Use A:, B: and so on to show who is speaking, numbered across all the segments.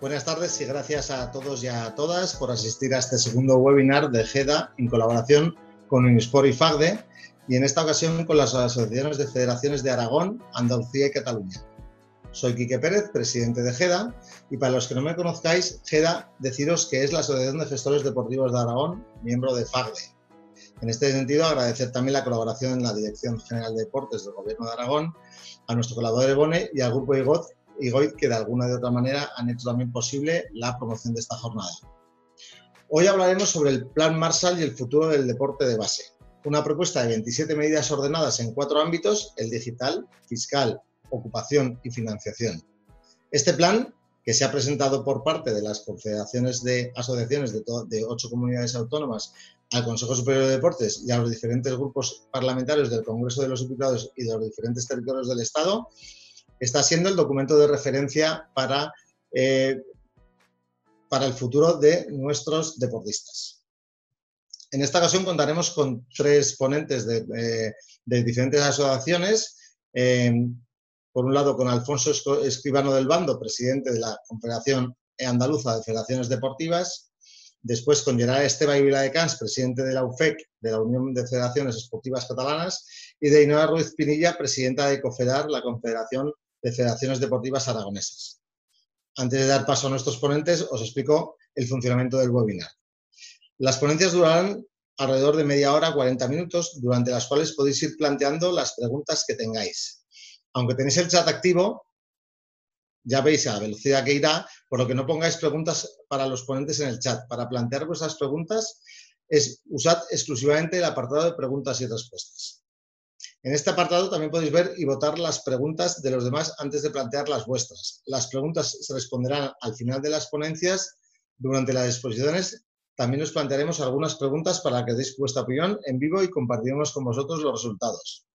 A: Buenas tardes y gracias a todos y a todas por asistir a este segundo webinar de GEDA en colaboración con Unisport y FAGDE y en esta ocasión con las asociaciones de federaciones de Aragón, Andalucía y Cataluña. Soy Quique Pérez, presidente de GEDA, y para los que no me conozcáis, GEDA, deciros que es la Asociación de Gestores Deportivos de Aragón, miembro de FAGDE. En este sentido, agradecer también la colaboración en la Dirección General de Deportes del Gobierno de Aragón, a nuestro colaborador Ebone y al Grupo IGOT y GOIT, que de alguna de otra manera han hecho también posible la promoción de esta jornada. Hoy hablaremos sobre el Plan Marshall y el futuro del deporte de base. Una propuesta de 27 medidas ordenadas en cuatro ámbitos, el digital, fiscal, ocupación y financiación. Este plan, que se ha presentado por parte de las confederaciones de asociaciones de, de ocho comunidades autónomas al Consejo Superior de Deportes y a los diferentes grupos parlamentarios del Congreso de los Diputados y de los diferentes territorios del Estado, está siendo el documento de referencia para, eh, para el futuro de nuestros deportistas. En esta ocasión contaremos con tres ponentes de, eh, diferentes asociaciones. Eh, por un lado, con Alfonso Escribano del Bando, presidente de la Confederación Andaluza de Federaciones Deportivas. Después con Gerard Esteba y de Cans, presidente de la UFEC, de la Unión de Federaciones Esportivas Catalanas. Y de Ainhoa Ruiz Pinilla, presidenta de COFEDAR, la Confederación de Federaciones Deportivas Aragonesas. Antes de dar paso a nuestros ponentes, os explico el funcionamiento del webinar. Las ponencias durarán alrededor de media hora, 40 minutos, durante las cuales podéis ir planteando las preguntas que tengáis. Aunque tenéis el chat activo, ya veis a la velocidad que irá, por lo que no pongáis preguntas para los ponentes en el chat. Para plantear vuestras preguntas, es, usad exclusivamente el apartado de preguntas y respuestas. En este apartado también podéis ver y votar las preguntas de los demás antes de plantear las vuestras. Las preguntas se responderán al final de las ponencias. Durante las exposiciones también os plantearemos algunas preguntas para que deis vuestra opinión en vivo y compartiremos con vosotros los resultados.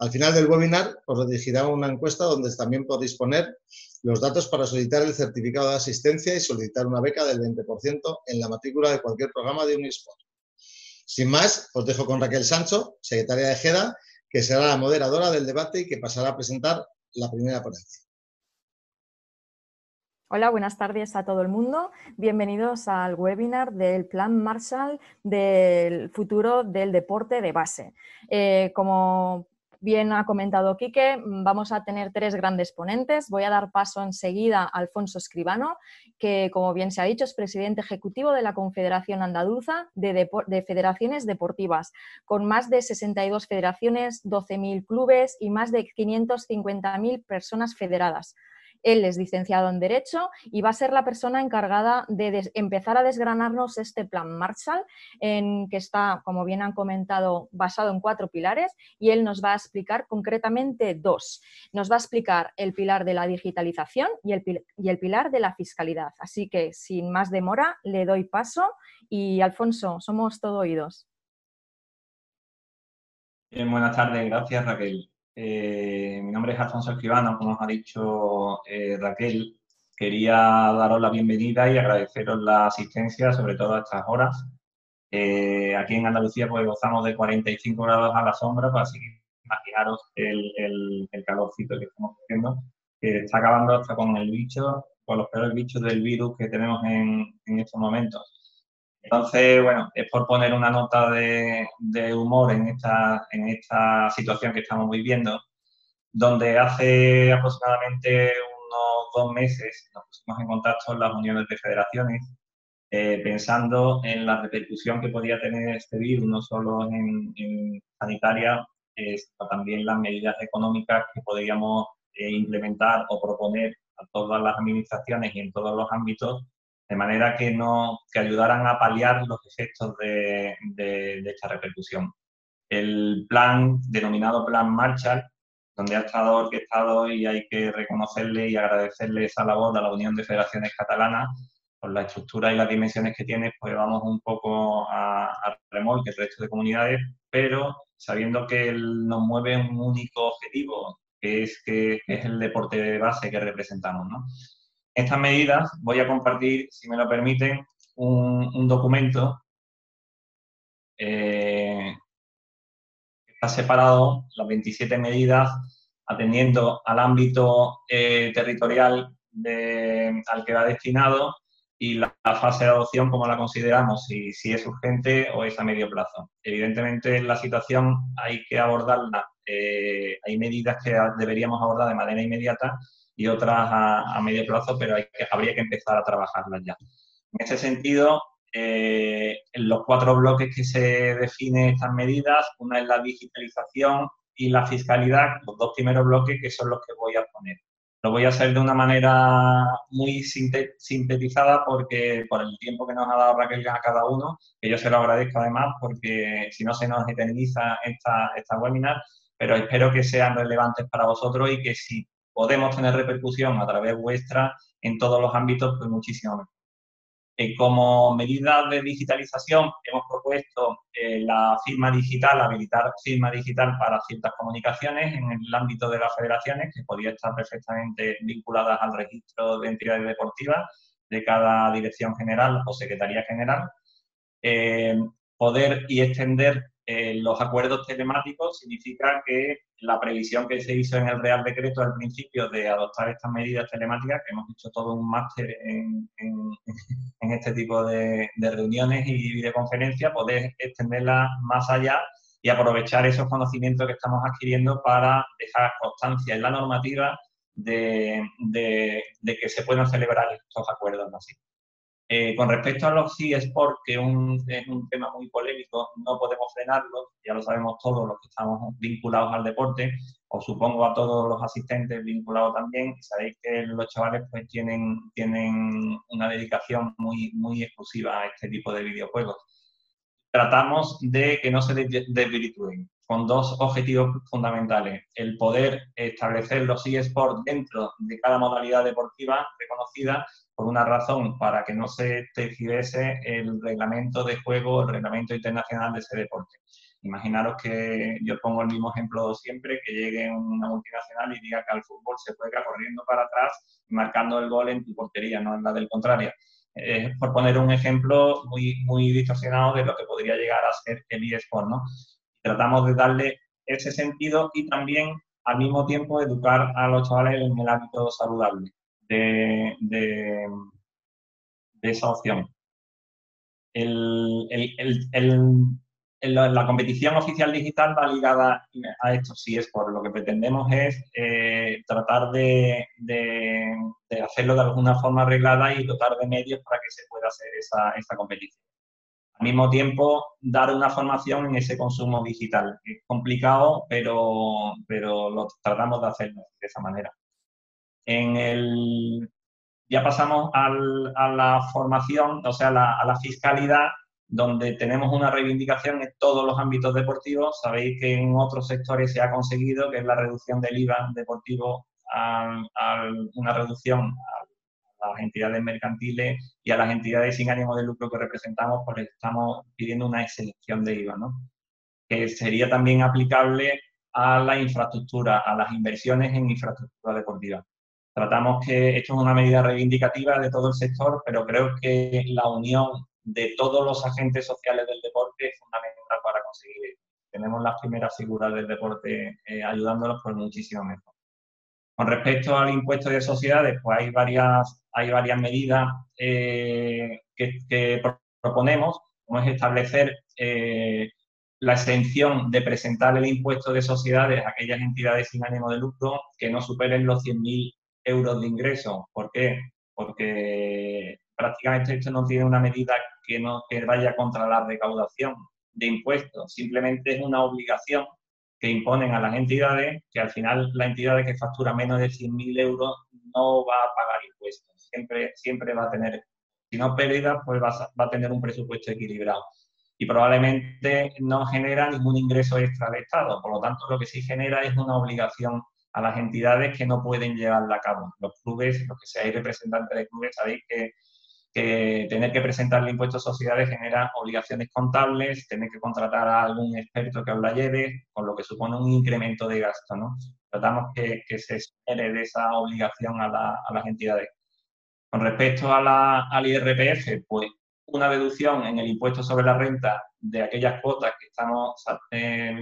A: Al final del webinar os dirigirá una encuesta donde también podéis poner los datos para solicitar el certificado de asistencia y solicitar una beca del 20% en la matrícula de cualquier programa de Unisport. Sin más, os dejo con Raquel Sancho, secretaria de GEDA, que será la moderadora del debate y que pasará a presentar la primera ponencia.
B: Hola, buenas tardes a todo el mundo. Bienvenidos al webinar del Plan Marshall del futuro del deporte de base. Eh, como bien ha comentado Quique, mm, vamos a tener tres grandes ponentes. Voy a dar paso enseguida a Alfonso Escribano, que como bien se ha dicho es presidente ejecutivo de la Confederación Andaluza de, de Federaciones Deportivas, con más de 62 federaciones, 12.000 clubes y más de 550.000 personas federadas. Él es licenciado en Derecho y va a ser la persona encargada de empezar a desgranarnos este plan Marshall, en que está, como bien han comentado, basado en cuatro pilares y él nos va a explicar concretamente dos. Nos va a explicar el pilar de la digitalización y el, y el pilar de la fiscalidad. Así que, sin más demora, le doy paso y Alfonso, somos todo oídos.
C: Buenas tardes, gracias Raquel. Eh, mi nombre es Alfonso Escribano, como nos ha dicho eh, Raquel. Quería daros la bienvenida y agradeceros la asistencia, sobre todo a estas horas. Eh, aquí en Andalucía pues gozamos de 45 grados a la sombra, pues así que imaginaros el, el, calorcito que estamos haciendo, que está acabando hasta con el bicho, con los peores bichos del virus que tenemos en, en estos momentos. Entonces, bueno, es por poner una nota de, humor en esta, en esta situación que estamos viviendo, donde hace aproximadamente unos dos meses nos pusimos en contacto en las uniones de federaciones, eh, pensando en la repercusión que podía tener este virus, no solo en, sanitaria, sino también las medidas económicas que podríamos eh, implementar o proponer a todas las administraciones y en todos los ámbitos de manera que, no, que ayudaran a paliar los efectos de, esta repercusión. El plan, denominado Plan Marshall, donde ha estado orquestado y hay que reconocerle y agradecerle esa labor a la Unión de Federaciones Catalanas, por la estructura y las dimensiones que tiene, pues vamos un poco a, a remolque el resto de comunidades, pero sabiendo que nos mueve un único objetivo, que es, que es el deporte de base que representamos. ¿no? Estas medidas voy a compartir, si me lo permiten, un, documento eh, que está separado, las 27 medidas, atendiendo al ámbito eh, territorial al que va destinado y la, fase de adopción, como la consideramos, si, si, es urgente o es a medio plazo. Evidentemente, la situación hay que abordarla, eh, hay medidas que deberíamos abordar de manera inmediata y otras a, medio plazo, pero hay que, habría que empezar a trabajarlas ya. En ese sentido, eh, en los cuatro bloques que se definen estas medidas, una es la digitalización y la fiscalidad, los dos primeros bloques que son los que voy a poner. Lo voy a hacer de una manera muy sintetizada porque por el tiempo que nos ha dado Raquel a cada uno, que yo se lo agradezco además porque si no se nos eterniza esta, esta webinar, pero espero que sean relevantes para vosotros y que si podemos tener repercusión a través vuestra en todos los ámbitos, pues muchísimo mejor. Eh, como medida de digitalización hemos propuesto eh, la firma digital, habilitar firma digital para ciertas comunicaciones en el ámbito de las federaciones, que podría estar perfectamente vinculadas al registro de entidades deportivas de cada dirección general o secretaría general. Eh, poder y extender eh, los acuerdos telemáticos significa que la previsión que se hizo en el Real Decreto al principio de adoptar estas medidas telemáticas, que hemos hecho todo un máster en, este tipo de, reuniones y videoconferencias, poder extenderla más allá y aprovechar esos conocimientos que estamos adquiriendo para dejar constancia en la normativa de, de que se puedan celebrar estos acuerdos así. Eh, con respecto a los eSports, que es un tema muy polémico, no podemos frenarlo, ya lo sabemos todos los que estamos vinculados al deporte, os supongo a todos los asistentes vinculados también, sabéis que los chavales pues tienen, tienen una dedicación muy, muy exclusiva a este tipo de videojuegos. Tratamos de que no se desvirtúen, con dos objetivos fundamentales. El poder establecer los eSports dentro de cada modalidad deportiva reconocida por una razón, para que no se tergiverse el reglamento de juego, el reglamento internacional de ese deporte. Imaginaros que yo pongo el mismo ejemplo siempre, que llegue una multinacional y diga que al fútbol se juega corriendo para atrás marcando el gol en tu portería, no en la del contrario. Es por poner un ejemplo muy, muy distorsionado de lo que podría llegar a ser el eSport, ¿no? Tratamos de darle ese sentido y también al mismo tiempo educar a los chavales en el hábito saludable de, de, esa opción. El, la competición oficial digital va ligada a esto, sí es por lo que pretendemos es eh, tratar de, de, hacerlo de alguna forma arreglada y dotar de medios para que se pueda hacer esa, esa competición. Al mismo tiempo, dar una formación en ese consumo digital. Es complicado, pero, pero lo tratamos de hacerlo de esa manera. En el, ya pasamos a la formación, o sea, a la fiscalidad, donde tenemos una reivindicación en todos los ámbitos deportivos. Sabéis que en otros sectores se ha conseguido, que es la reducción del IVA deportivo a, una reducción a las entidades mercantiles y a las entidades sin ánimo de lucro que representamos, porque estamos pidiendo una exención de IVA, ¿no? que sería también aplicable a la infraestructura, a las inversiones en infraestructura deportiva. Tratamos que esto es una medida reivindicativa de todo el sector, pero creo que la unión de todos los agentes sociales del deporte es fundamental para conseguir Tenemos las primeras figuras del deporte eh, ayudándolos por muchísimo mejor. Con respecto al impuesto de sociedades, pues hay varias, hay varias medidas eh, que, proponemos, como es establecer eh, la exención de presentar el impuesto de sociedades a aquellas entidades sin ánimo de lucro que no superen los 100.000 euros de ingreso. ¿Por qué? Porque prácticamente esto no tiene una medida que, no, que vaya contra la recaudación de impuestos, simplemente es una obligación que imponen a las entidades que al final la entidad que factura menos de 100.000 euros no va a pagar impuestos, siempre, siempre va a tener, si no pérdidas, pues va a, va a tener un presupuesto equilibrado y probablemente no genera ningún ingreso extra al Estado. Por lo tanto, lo que sí genera es una obligación a las entidades que no pueden llevarla a cabo. Los clubes, los que seáis representantes de clubes, sabéis que, tener que presentar el impuesto a sociedades genera obligaciones contables, tener que contratar a algún experto que os la lleve, con lo que supone un incremento de gasto. ¿no? Tratamos que, se supere de esa obligación a, las entidades. Con respecto a la, al IRPF, pues una deducción en el impuesto sobre la renta de aquellas cuotas que estamos eh,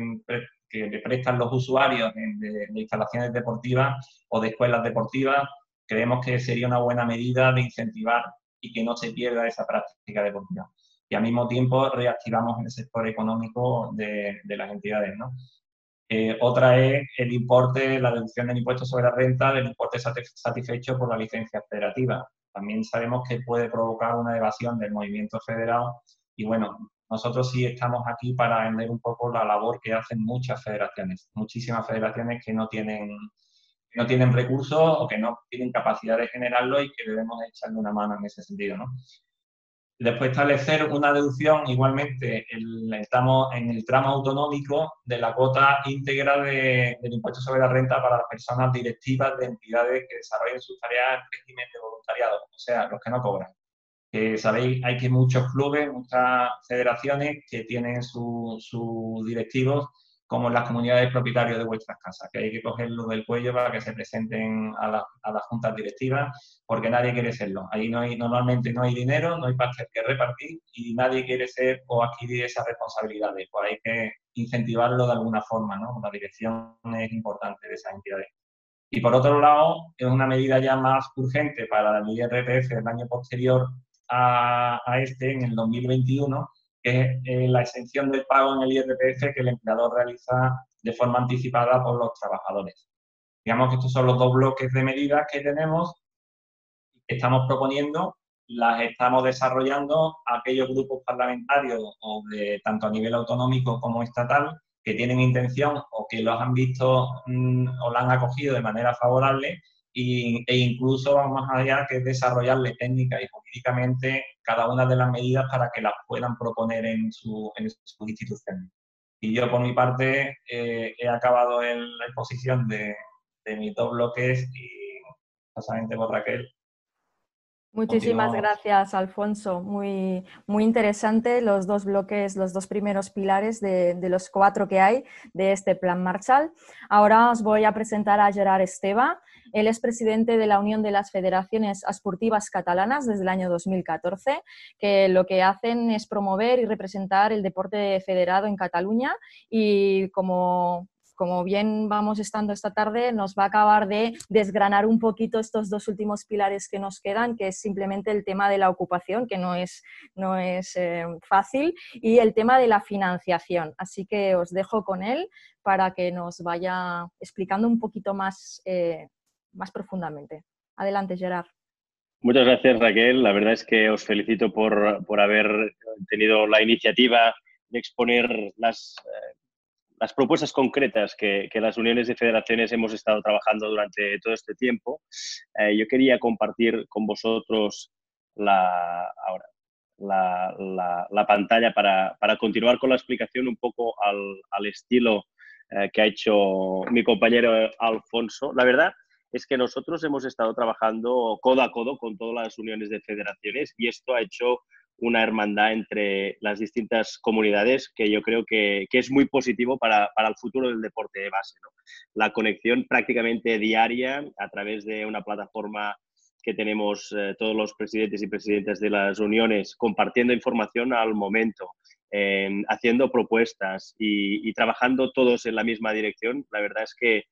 C: que le prestan los usuarios de, instalaciones deportivas o de escuelas deportivas creemos que sería una buena medida de incentivar y que no se pierda esa práctica deportiva. Y al mismo tiempo reactivamos el sector económico de, las entidades. ¿no? Eh, otra es el importe, la deducción del impuesto sobre la renta del importe satisfecho por la licencia federativa. También sabemos que puede provocar una evasión del movimiento federado y bueno, nosotros sí estamos aquí para vender un poco la labor que hacen muchas federaciones, muchísimas federaciones que no tienen, no tienen recursos o que no tienen capacidad de generarlo y que debemos echarle una mano en ese sentido. ¿no? Después establecer una deducción igualmente estamos en el tramo autonómico de la cuota íntegra del impuesto sobre la renta para las personas directivas de entidades que desarrollen sus tareas en régimen de voluntariado, o sea, los que no cobran. Sabéis, hay que muchos clubes, muchas federaciones que tienen sus directivos como las comunidades propietarios de vuestras casas, que hay que cogerlo del cuello para que se presenten a, las juntas directivas, porque nadie quiere serlo. Ahí no hay, normalmente no hay dinero, no hay pastel que repartir y nadie quiere ser o adquirir esas responsabilidades. Pues hay que incentivarlo de alguna forma, ¿no? La dirección es importante de esas entidades. Y por otro lado, es una medida ya más urgente para el IRPF del año posterior a, a este, en el 2021, que es eh, la exención del pago en el IRPF que el empleador realiza de forma anticipada por los trabajadores. Digamos que estos son los dos bloques de medidas que tenemos que estamos proponiendo, las estamos desarrollando aquellos grupos parlamentarios o de tanto a nivel autonómico como estatal que tienen intención o que los han visto mm, o la han acogido de manera favorable e incluso vamos más allá que desarrollarle técnica y jurídicamente cada una de las medidas para que las puedan proponer en su, en su institución. Y yo por mi parte eh, he acabado en la exposición de, de mis dos bloques y pasamente por Raquel
B: Muchísimas gracias, Alfonso. Muy, muy interesante los dos bloques, los dos primeros pilares de, los cuatro que hay de este plan Marshall. Ahora os voy a presentar a Gerard Esteba. Él es presidente de la Unión de las Federaciones Esportivas Catalanas desde el año 2014, que lo que hacen es promover y representar el deporte federado en Cataluña y como como bien vamos estando esta tarde, nos va a acabar de desgranar un poquito estos dos últimos pilares que nos quedan, que es simplemente el tema de la ocupación, que no es, no es eh, fácil, y el tema de la financiación. Así que os dejo con él para que nos vaya explicando un poquito más, eh, más profundamente. Adelante, Gerard.
D: Muchas gracias, Raquel. La verdad es que os felicito por, por haber tenido la iniciativa de exponer las eh, las propuestas concretas que, las uniones de federaciones hemos estado trabajando durante todo este tiempo. Eh, yo quería compartir con vosotros la, ahora, la, pantalla para, continuar con la explicación un poco al, estilo eh, que ha hecho mi compañero Alfonso. La verdad es que nosotros hemos estado trabajando codo a codo con todas las uniones de federaciones y esto ha hecho una hermandad entre las distintas comunidades que yo creo que, es muy positivo para, el futuro del deporte de base. La conexión prácticamente diaria a través de una plataforma que tenemos eh, todos los presidentes y presidentas de las uniones compartiendo información al momento, haciendo propuestas y, trabajando todos en la misma dirección, la verdad es que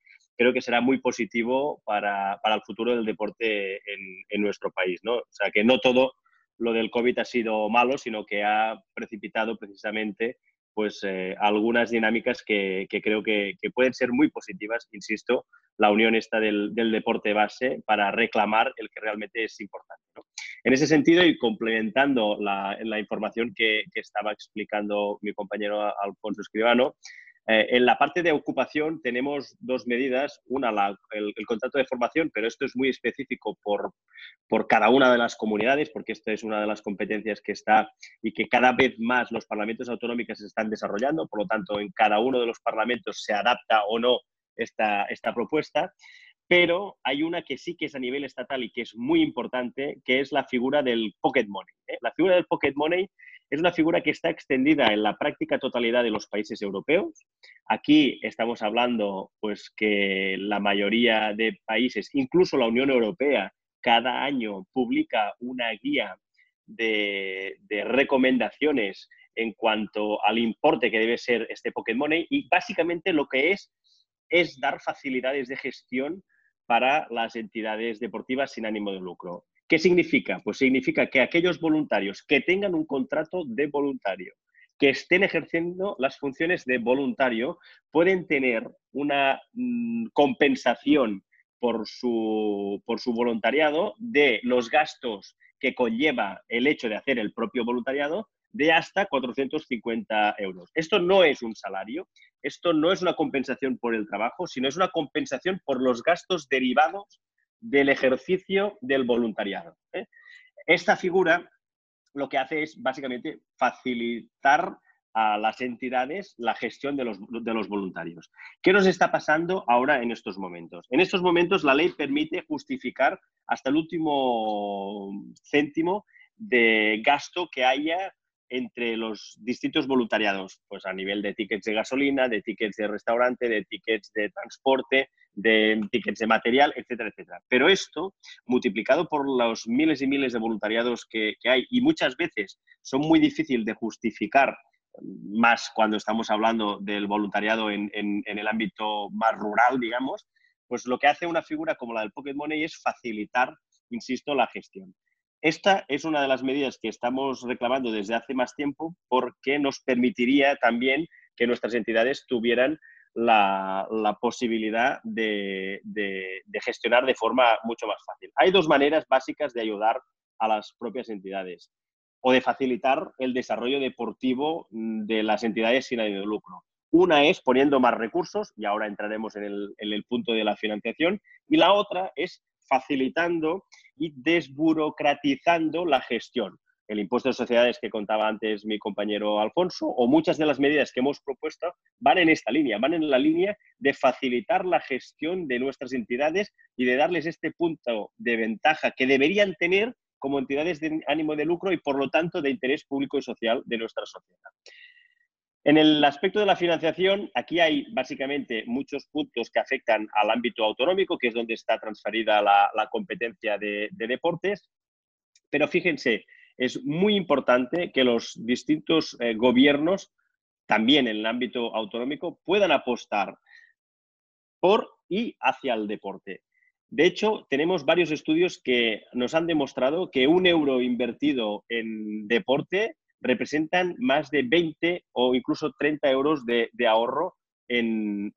D: creo que será muy positivo para, el futuro del deporte en, en, nuestro país. ¿no? O sea, que no todo lo del COVID ha sido malo, sino que ha precipitado precisamente pues, eh, algunas dinámicas que, creo que, pueden ser muy positivas, insisto, la unión está del, deporte base para reclamar el que realmente es importante. En ese sentido, y complementando la, información que, que, estaba explicando mi compañero Alfonso Escribano, eh, en la parte de ocupación tenemos dos medidas. Una, el, contrato de formación, pero esto es muy específico por, por cada una de las comunidades, porque esta es una de las competencias que está y que cada vez más los parlamentos autonómicos están desarrollando. Por lo tanto, en cada uno de los parlamentos se adapta o no esta, esta propuesta. Pero hay una que sí que es a nivel estatal y que es muy importante, que es la figura del pocket money. ¿eh? La figura del pocket money es una figura que está extendida en la práctica totalidad de los países europeos. Aquí estamos hablando pues que la mayoría de países, incluso la Unión Europea, cada año publica una guía de, recomendaciones en cuanto al importe que debe ser este Pocket Money y básicamente lo que es es dar facilidades de gestión para las entidades deportivas sin ánimo de lucro. ¿Qué significa? Pues significa que aquellos voluntarios que tengan un contrato de voluntario, que estén ejerciendo las funciones de voluntario, pueden tener una mm, compensación por su, por su voluntariado de los gastos que conlleva el hecho de hacer el propio voluntariado de hasta 450 euros. Esto no es un salario, esto no es una compensación por el trabajo, sino es una compensación por los gastos derivados del ejercicio del voluntariado. ¿eh? Esta figura lo que hace es básicamente facilitar a las entidades la gestión de los, de los, voluntarios. ¿Qué nos está pasando ahora en estos momentos? En estos momentos la ley permite justificar hasta el último céntimo de gasto que haya entre los distintos voluntariados, pues a nivel de tickets de gasolina, de tickets de restaurante, de tickets de transporte, de tickets de material, etcétera, etcétera. Pero esto, multiplicado por los miles y miles de voluntariados que, hay, y muchas veces son muy difíciles de justificar, más cuando estamos hablando del voluntariado en, en el ámbito más rural, digamos, pues lo que hace una figura como la del Pocket Money es facilitar, insisto, la gestión. Esta es una de las medidas que estamos reclamando desde hace más tiempo porque nos permitiría también que nuestras entidades tuvieran la, posibilidad de, gestionar de forma mucho más fácil. Hay dos maneras básicas de ayudar a las propias entidades o de facilitar el desarrollo deportivo de las entidades sin ánimo de lucro. Una es poniendo más recursos, y ahora entraremos en el punto de la financiación, y la otra es facilitando y desburocratizando la gestión. El impuesto de sociedades que contaba antes mi compañero Alfonso o muchas de las medidas que hemos propuesto van en esta línea, van en la línea de facilitar la gestión de nuestras entidades y de darles este punto de ventaja que deberían tener como entidades de ánimo de lucro y por lo tanto de interés público y social de nuestra sociedad. En el aspecto de la financiación, aquí hay básicamente muchos puntos que afectan al ámbito autonómico, que es donde está transferida la, competencia de, deportes. Pero fíjense, es muy importante que los distintos eh, gobiernos, también en el ámbito autonómico, puedan apostar por y hacia el deporte. De hecho, tenemos varios estudios que nos han demostrado que un euro invertido en deporte representan más de 20 o incluso 30 euros de, ahorro en,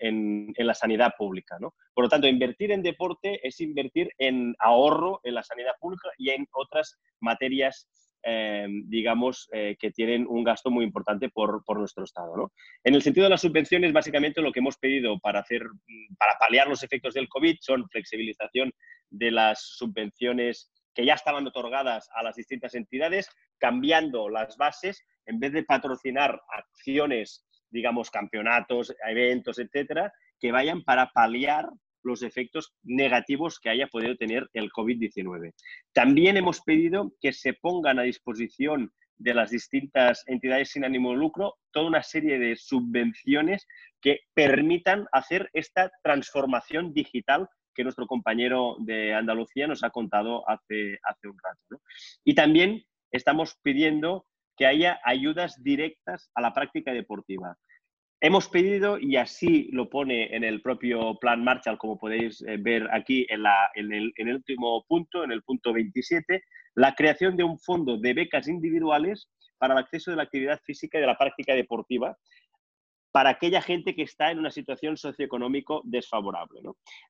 D: la sanidad pública. Por lo tanto, invertir en deporte es invertir en ahorro en la sanidad pública y en otras materias, eh, digamos, eh, que tienen un gasto muy importante por, nuestro Estado. En el sentido de las subvenciones, básicamente lo que hemos pedido para, hacer, para paliar los efectos del COVID son flexibilización de las subvenciones que ya estaban otorgadas a las distintas entidades, cambiando las bases, en vez de patrocinar acciones, digamos, campeonatos, eventos, etcétera, que vayan para paliar los efectos negativos que haya podido tener el COVID-19. También hemos pedido que se pongan a disposición de las distintas entidades sin ánimo de lucro toda una serie de subvenciones que permitan hacer esta transformación digital que nuestro compañero de Andalucía nos ha contado hace, hace un rato. Y también estamos pidiendo que haya ayudas directas a la práctica deportiva. Hemos pedido, y así lo pone en el propio plan Marshall, como podéis eh, ver aquí en, en, el, en, el, último punto, en el punto 27, la creación de un fondo de becas individuales para el acceso de la actividad física y de la práctica deportiva para aquella gente que está en una situación socioeconómico desfavorable.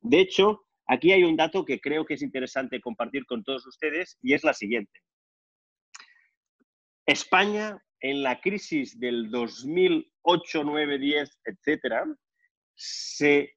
D: De hecho, aquí hay un dato que creo que es interesante compartir con todos ustedes y es la siguiente. España, en la crisis del 2008, 9, 10, etcétera, se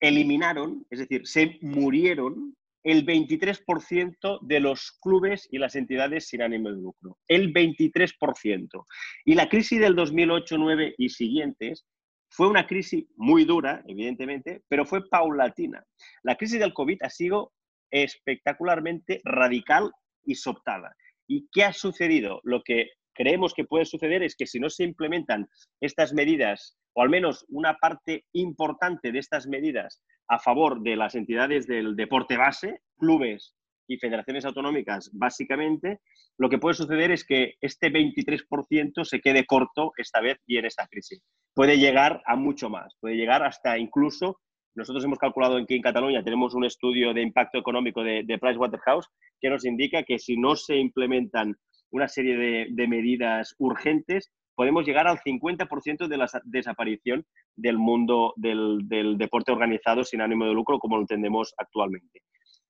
D: eliminaron, es decir, se murieron el 23% de los clubes y las entidades sin ánimo de lucro. El 23%. Y la crisis del 2008, 9 y siguientes fue una crisis muy dura, evidentemente, pero fue paulatina. La crisis del COVID ha sido espectacularmente radical y sobtada. ¿Y qué ha sucedido? Lo que creemos que puede suceder es que si no se implementan estas medidas, o al menos una parte importante de estas medidas a favor de las entidades del deporte base, clubes y federaciones autonómicas, básicamente, lo que puede suceder es que este 23% se quede corto esta vez y en esta crisis. Puede llegar a mucho más, puede llegar hasta incluso nosotros hemos calculado que en Cataluña tenemos un estudio de impacto económico de, de Pricewaterhouse que nos indica que si no se implementan una serie de, medidas urgentes, podemos llegar al 50% de la desaparición del mundo del, deporte organizado sin ánimo de lucro como lo entendemos actualmente.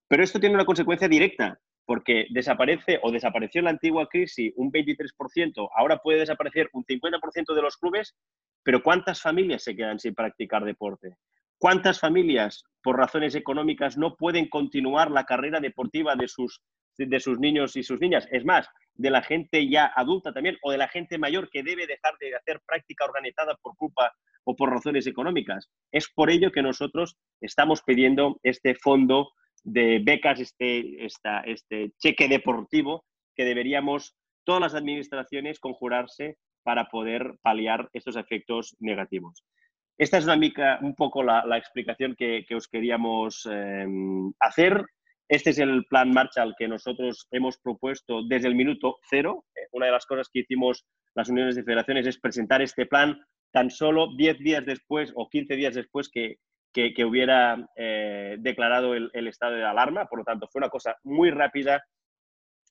D: Pero esto tiene una consecuencia directa, porque desaparece o desapareció en la antigua crisis un 23%, ahora puede desaparecer un 50% de los clubes, pero ¿cuántas familias se quedan sin practicar deporte? ¿Cuántas familias, por razones económicas, no pueden continuar la carrera deportiva de sus, de sus niños y sus niñas? Es más, de la gente ya adulta también o de la gente mayor que debe dejar de hacer práctica organizada por culpa o por razones económicas. Es por ello que nosotros estamos pidiendo este fondo de becas, este, este cheque deportivo que deberíamos todas las administraciones conjurarse para poder paliar estos efectos negativos. Esta es una mica, un poco la, explicación que, os queríamos em, hacer. Este es el plan Marshall que nosotros hemos propuesto desde el minuto cero. Eh, una de las cosas que hicimos las uniones de federaciones es presentar este plan tan solo 10 días después o 15 días después que, que, hubiera eh, declarado el, el, estado de alarma. Por lo tanto, fue una cosa muy rápida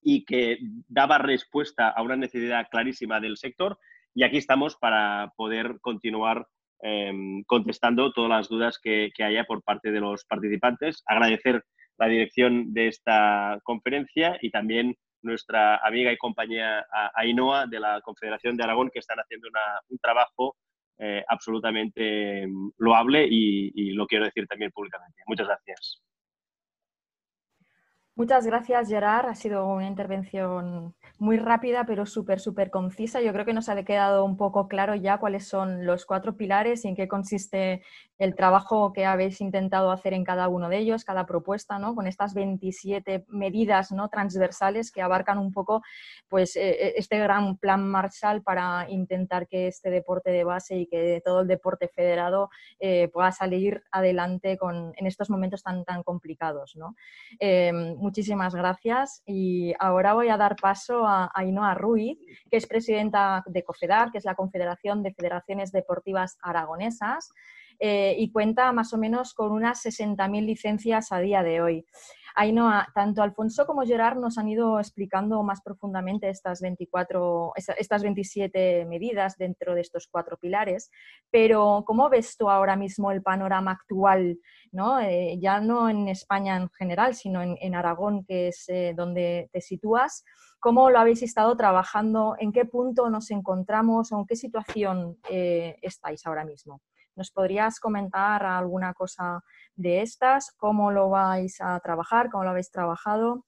D: y que daba respuesta a una necesidad clarísima del sector. Y aquí estamos para poder continuar Em, contestando todas las dudas que, haya por parte de los participantes. Agradecer la dirección de esta conferencia y también nuestra amiga y compañía Ainhoa de la Confederación de Aragón que están haciendo un trabajo eh, absolutamente em, loable y lo quiero decir también públicamente. Muchas gracias.
B: Muchas gracias, Gerard. Ha sido una intervención muy rápida, pero súper, súper concisa. Yo creo que nos ha quedado un poco claro ya cuáles son los cuatro pilares y en qué consiste el trabajo que habéis intentado hacer en cada uno de ellos, cada propuesta, ¿no? Con estas 27 medidas ¿no? transversales que abarcan un poco pues, eh, este gran plan Marshall para intentar que este deporte de base y que todo el deporte federado eh, pueda salir adelante con, en estos momentos tan, tan complicados. ¿no? Muchísimas gracias. Y ahora voy a dar paso a Ainhoa Ruiz, que es presidenta de COFEDAR, que es la Confederación de Federaciones Deportivas Aragonesas, eh, y cuenta más o menos con unas 60.000 licencias a día de hoy. Ainhoa, tanto Alfonso como Gerard nos han ido explicando más profundamente estas 24, estas 27 medidas dentro de estos cuatro pilares, pero ¿cómo ves tú ahora mismo el panorama actual, ¿no? Eh, ya no en España en general, sino en, Aragón, que es eh, donde te sitúas? ¿Cómo lo habéis estado trabajando? ¿En qué punto nos encontramos o en qué situación estáis ahora mismo? ¿Nos podrías comentar alguna cosa de estas? ¿Cómo lo vais a trabajar? ¿Cómo lo habéis trabajado?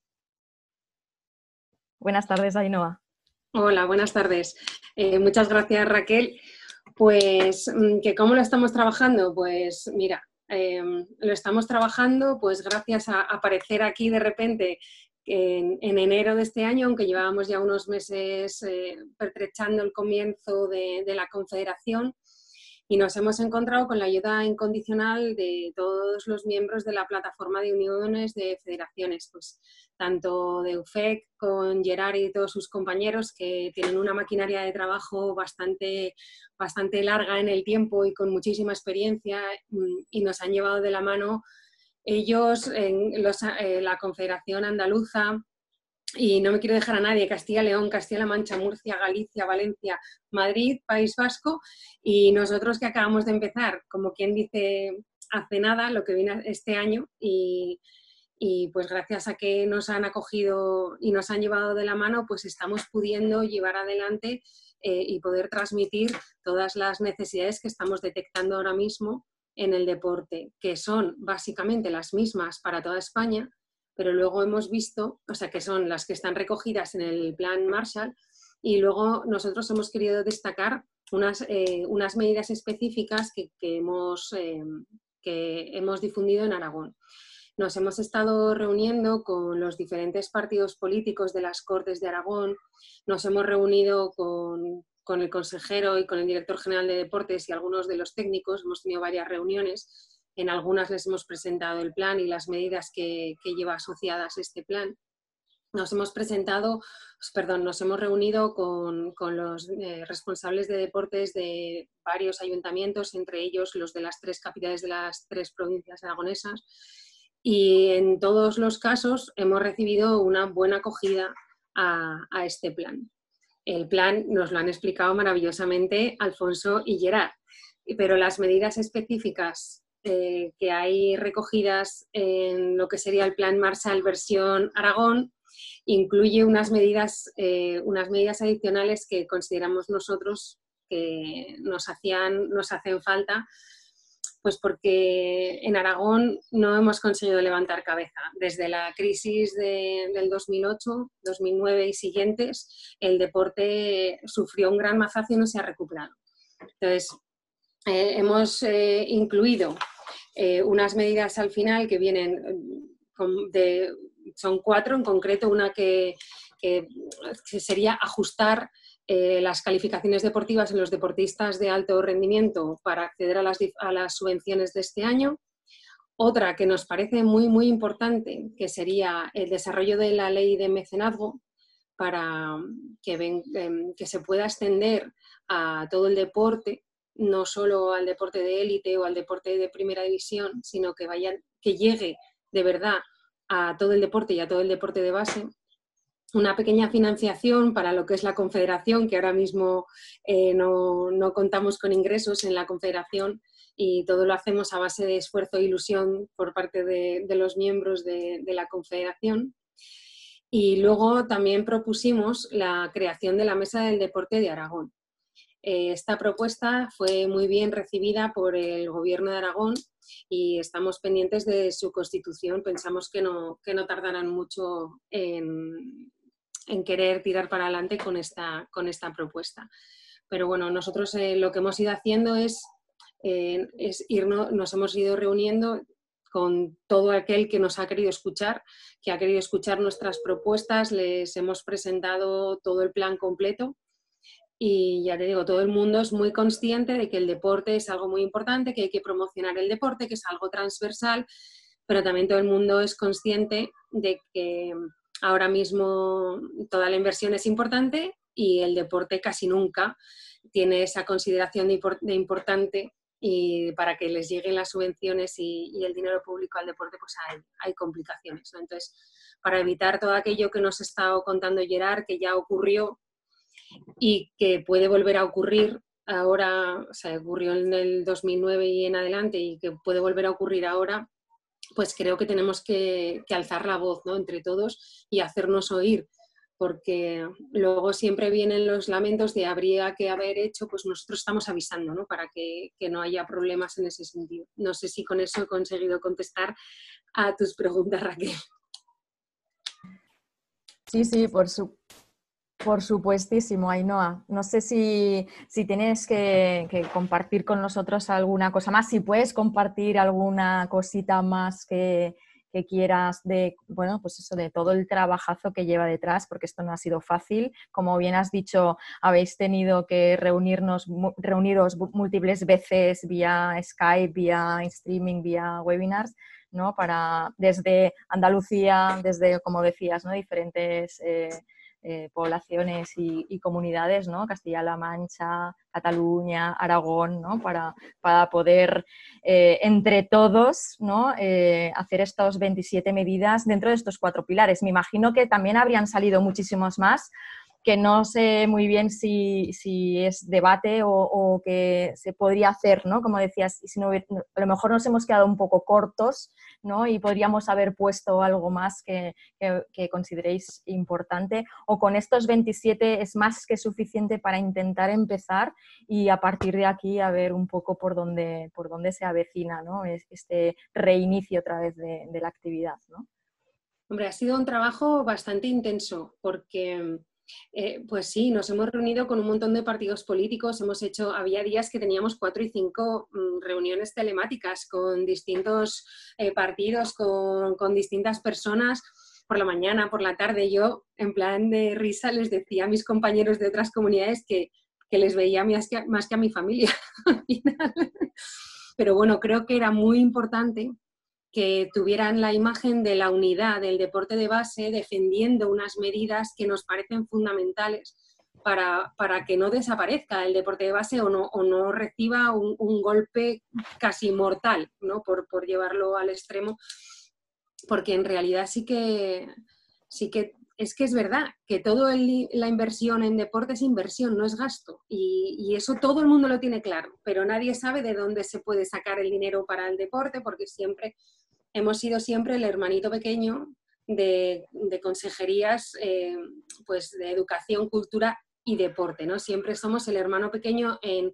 B: Buenas tardes, Ainhoa.
E: Hola, buenas tardes. Eh, muchas gracias, Raquel. Pues, mm, ¿que ¿cómo lo estamos trabajando? Pues mira, em, lo estamos trabajando pues gracias a aparecer aquí de repente en, enero de este año, aunque llevábamos ya unos meses eh, pertrechando el comienzo de, de la confederación, y nos hemos encontrado con la ayuda incondicional de todos los miembros de la plataforma de uniones de federaciones, pues tanto de UFEC con Gerard y todos sus compañeros que tienen una maquinaria de trabajo bastante, bastante larga en el tiempo y con muchísima experiencia mm, y nos han llevado de la mano ellos, en eh, la Confederación Andaluza, y no me quiero dejar a nadie, Castilla, León, Castilla-La Mancha, Murcia, Galicia, Valencia, Madrid, País Vasco, y nosotros que acabamos de empezar, como quien dice, hace nada, lo que viene este año, y, pues gracias a que nos han acogido y nos han llevado de la mano, pues estamos pudiendo llevar adelante eh, y poder transmitir todas las necesidades que estamos detectando ahora mismo en el deporte, que son básicamente las mismas para toda España, pero luego hemos visto, o sea, que son las que están recogidas en el plan Marshall, y luego nosotros hemos querido destacar unas, eh, unas medidas específicas que, hemos, eh, que hemos difundido en Aragón. Nos hemos estado reuniendo con los diferentes partidos políticos de las Cortes de Aragón, nos hemos reunido con, con el consejero y con el director general de deportes y algunos de los técnicos, hemos tenido varias reuniones en algunas les hemos presentado el plan y las medidas que, lleva asociadas este plan. nos hemos presentado, perdón, nos hemos reunido con, los eh, responsables de deportes de varios ayuntamientos, entre ellos los de las tres capitales de las tres provincias aragonesas, y en todos los casos hemos recibido una buena acogida a, este plan. El plan nos lo han explicado maravillosamente Alfonso y Gerard, pero las medidas específicas eh, que hay recogidas en lo que sería el plan Marshall versión Aragón incluye unas medidas, eh, unas medidas adicionales que consideramos nosotros que nos, hacían, nos hacen falta, pues porque en Aragón no hemos conseguido levantar cabeza. Desde la crisis del 2008, 2009 y siguientes, el deporte sufrió un gran mazazo y no se ha recuperado. Entonces, eh, hemos eh, incluido unas medidas al final que vienen de son cuatro en concreto, una que, sería ajustar eh, las calificaciones deportivas en los deportistas de alto rendimiento para acceder a las, subvenciones de este año. Otra que nos parece muy, muy importante, que sería el desarrollo de la ley de mecenazgo para que, em, que se pueda extender a todo el deporte, no solo al deporte de élite o al deporte de primera división, sino que, vaya, que llegue de verdad a todo el deporte y a todo el deporte de base, una pequeña financiación para lo que es la confederación, que ahora mismo eh, no, contamos con ingresos en la confederación y todo lo hacemos a base de esfuerzo e ilusión por parte de, los miembros de, la confederación. Y luego también propusimos la creación de la Mesa del Deporte de Aragón. Eh, esta propuesta fue muy bien recibida por el Gobierno de Aragón y estamos pendientes de su constitución. Pensamos que no, que no tardarán mucho en, querer tirar para adelante con esta, con esta propuesta. Pero bueno, nosotros eh, lo que hemos ido haciendo es, eh, es irnos, nos hemos ido reuniendo con todo aquel que nos ha querido escuchar, que ha querido escuchar nuestras propuestas, les hemos presentado todo el plan completo y ya te digo, todo el mundo es muy consciente de que el deporte es algo muy importante, que hay que promocionar el deporte, que es algo transversal, pero también todo el mundo es consciente de que ahora mismo toda la inversión es importante y el deporte casi nunca tiene esa consideración de, importante y para que les lleguen las subvenciones y, el dinero público al deporte, pues hay, complicaciones. Entonces, para evitar todo aquello que nos ha estado contando Gerard, que ya ocurrió y que puede volver a ocurrir ahora, o sea, ocurrió en el 2009 y en adelante y que puede volver a ocurrir ahora, pues creo que tenemos que, alzar la voz ¿no? entre todos y hacernos oír, porque luego siempre vienen los lamentos de habría que haber hecho, pues nosotros estamos avisando ¿no? para que, que no haya problemas en ese sentido. No sé si con eso he conseguido contestar a tus preguntas, Raquel.
B: Sí, sí, por, su, por supuestísimo, Ainhoa. No sé si, tienes que, compartir con nosotros alguna cosa más, si puedes compartir alguna cosita más que, quieras de, bueno, pues eso, de todo el trabajazo que lleva detrás, porque esto no ha sido fácil. Como bien has dicho, habéis tenido que reunirnos, reuniros múltiples veces vía Skype, vía streaming, vía webinars. ¿no? Para desde Andalucía, desde, como decías, ¿no? diferentes eh, eh, poblaciones y, comunidades, ¿no? Castilla-La Mancha, Cataluña, Aragón, ¿no? para, para poder eh, entre todos ¿no? Eh, hacer estas 27 medidas dentro de estos cuatro pilares. Me imagino que también habrían salido muchísimos más, que no sé muy bien si, es debate o, que se podría hacer, ¿no? Como decías, si no, a lo mejor nos hemos quedado un poco cortos, ¿no? Y podríamos haber puesto algo más que, consideréis importante. O con estos 27 es más que suficiente para intentar empezar y a partir de aquí a ver un poco por dónde, por dónde se avecina, ¿no? Este reinicio otra vez de, la actividad.
E: Hombre, ha sido un trabajo bastante intenso porque eh, pues sí, nos hemos reunido con un montón de partidos políticos, hemos hecho, había días que teníamos cuatro y cinco mm, reuniones telemáticas con distintos eh, partidos, con, distintas personas por la mañana, por la tarde. Yo, en plan de risa, les decía a mis compañeros de otras comunidades que, les veía más que, más que a mi familia. Pero bueno, creo que era muy importante que tuvieran la imagen de la unidad del deporte de base defendiendo unas medidas que nos parecen fundamentales para, que no desaparezca el deporte de base o no, o no reciba un, golpe casi mortal, ¿no? por, por llevarlo al extremo, porque en realidad sí que, sí que es que es verdad que toda la inversión en deporte es inversión, no es gasto. Y, eso todo el mundo lo tiene claro, pero nadie sabe de dónde se puede sacar el dinero para el deporte, porque siempre hemos sido siempre el hermanito pequeño de, consejerías eh, pues de educación, cultura y deporte, ¿no? Siempre somos el hermano pequeño en,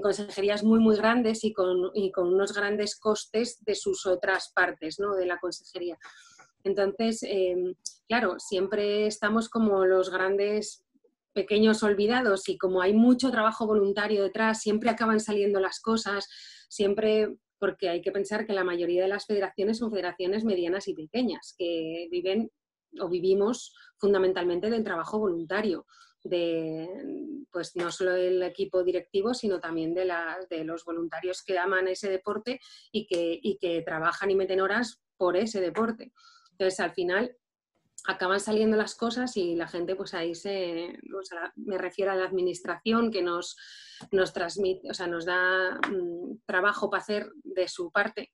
E: consejerías muy, muy grandes y con, unos grandes costes de sus otras partes, ¿no? De la consejería. Entonces, em, claro, siempre estamos como los grandes pequeños olvidados y como hay mucho trabajo voluntario detrás, siempre acaban saliendo las cosas, siempre porque hay que pensar que la mayoría de las federaciones son federaciones medianas y pequeñas, que viven o vivimos fundamentalmente del trabajo voluntario, de pues no solo del equipo directivo, sino también de, de los voluntarios que aman ese deporte y que, y que trabajan y meten horas por ese deporte. Entonces, al final, acaban saliendo las cosas y la gente, pues ahí se, me refiero a la administración que nos, nos transmite, o sea, nos da mm, trabajo para hacer de su parte,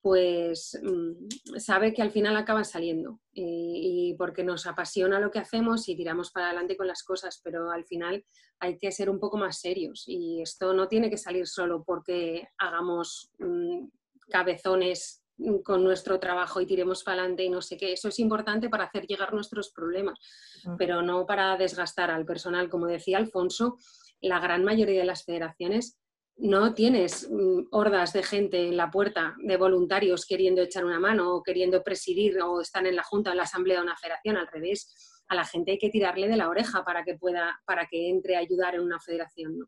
E: pues mm, sabe que al final acaban saliendo y, y, porque nos apasiona lo que hacemos y tiramos para adelante con las cosas, pero al final hay que ser un poco más serios y esto no tiene que salir solo porque hagamos mm, cabezones con nuestro trabajo y tiremos para adelante y no sé qué. Eso es importante para hacer llegar nuestros problemas, mm. pero no para desgastar al personal. Como decía Alfonso, la gran mayoría de las federaciones no tienes mm, hordas de gente en la puerta de voluntarios queriendo echar una mano o queriendo presidir o están en la junta o en la asamblea de una federación. Al revés, a la gente hay que tirarle de la oreja para que pueda, para que entre a ayudar en una federación. ¿no?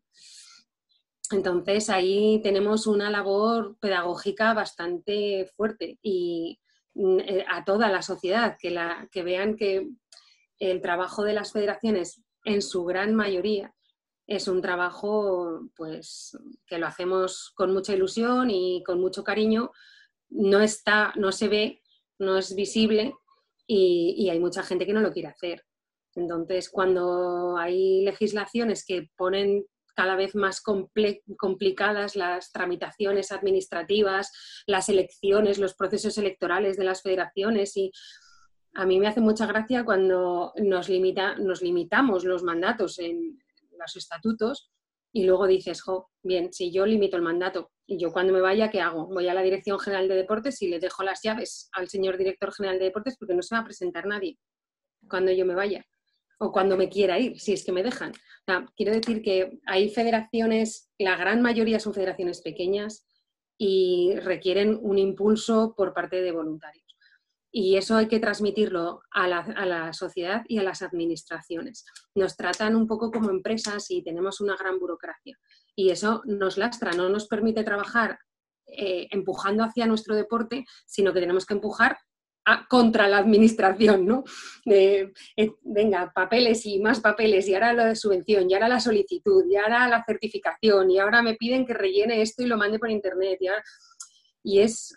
E: Entonces ahí tenemos una labor pedagógica bastante fuerte y mm, eh, a toda la sociedad, que, la, que vean que el trabajo de las federaciones en su gran mayoría es un trabajo pues que lo hacemos con mucha ilusión y con mucho cariño, no está, no se ve, no es visible y, y hay mucha gente que no lo quiere hacer. Entonces, cuando hay legislaciones que ponen cada vez más complicadas las tramitaciones administrativas, las elecciones, los procesos electorales de las federaciones y a mí me hace mucha gracia cuando nos, limita, nos limitamos los mandatos en los estatutos y luego dices, jo, bien, si yo limito el mandato y yo cuando me vaya, ¿qué hago? Voy a la Dirección General de Deportes y le dejo las llaves al señor Director General de Deportes porque no se va a presentar nadie cuando yo me vaya o cuando me quiera ir, si es que me dejan. quiero decir que hay federaciones, la gran mayoría son federaciones pequeñas y requieren un impulso por parte de voluntarios. Y eso hay que transmitirlo a la, sociedad y a las administraciones. Nos tratan un poco como empresas y tenemos una gran burocracia. Y eso nos lastra, no nos permite trabajar eh, empujando hacia nuestro deporte, sino que tenemos que empujar contra la administración, ¿no? Eh, venga, papeles y más papeles, y ahora la subvención, y ahora la solicitud, y ahora la certificación, y ahora me piden que rellene esto y lo mande por internet. Y, es,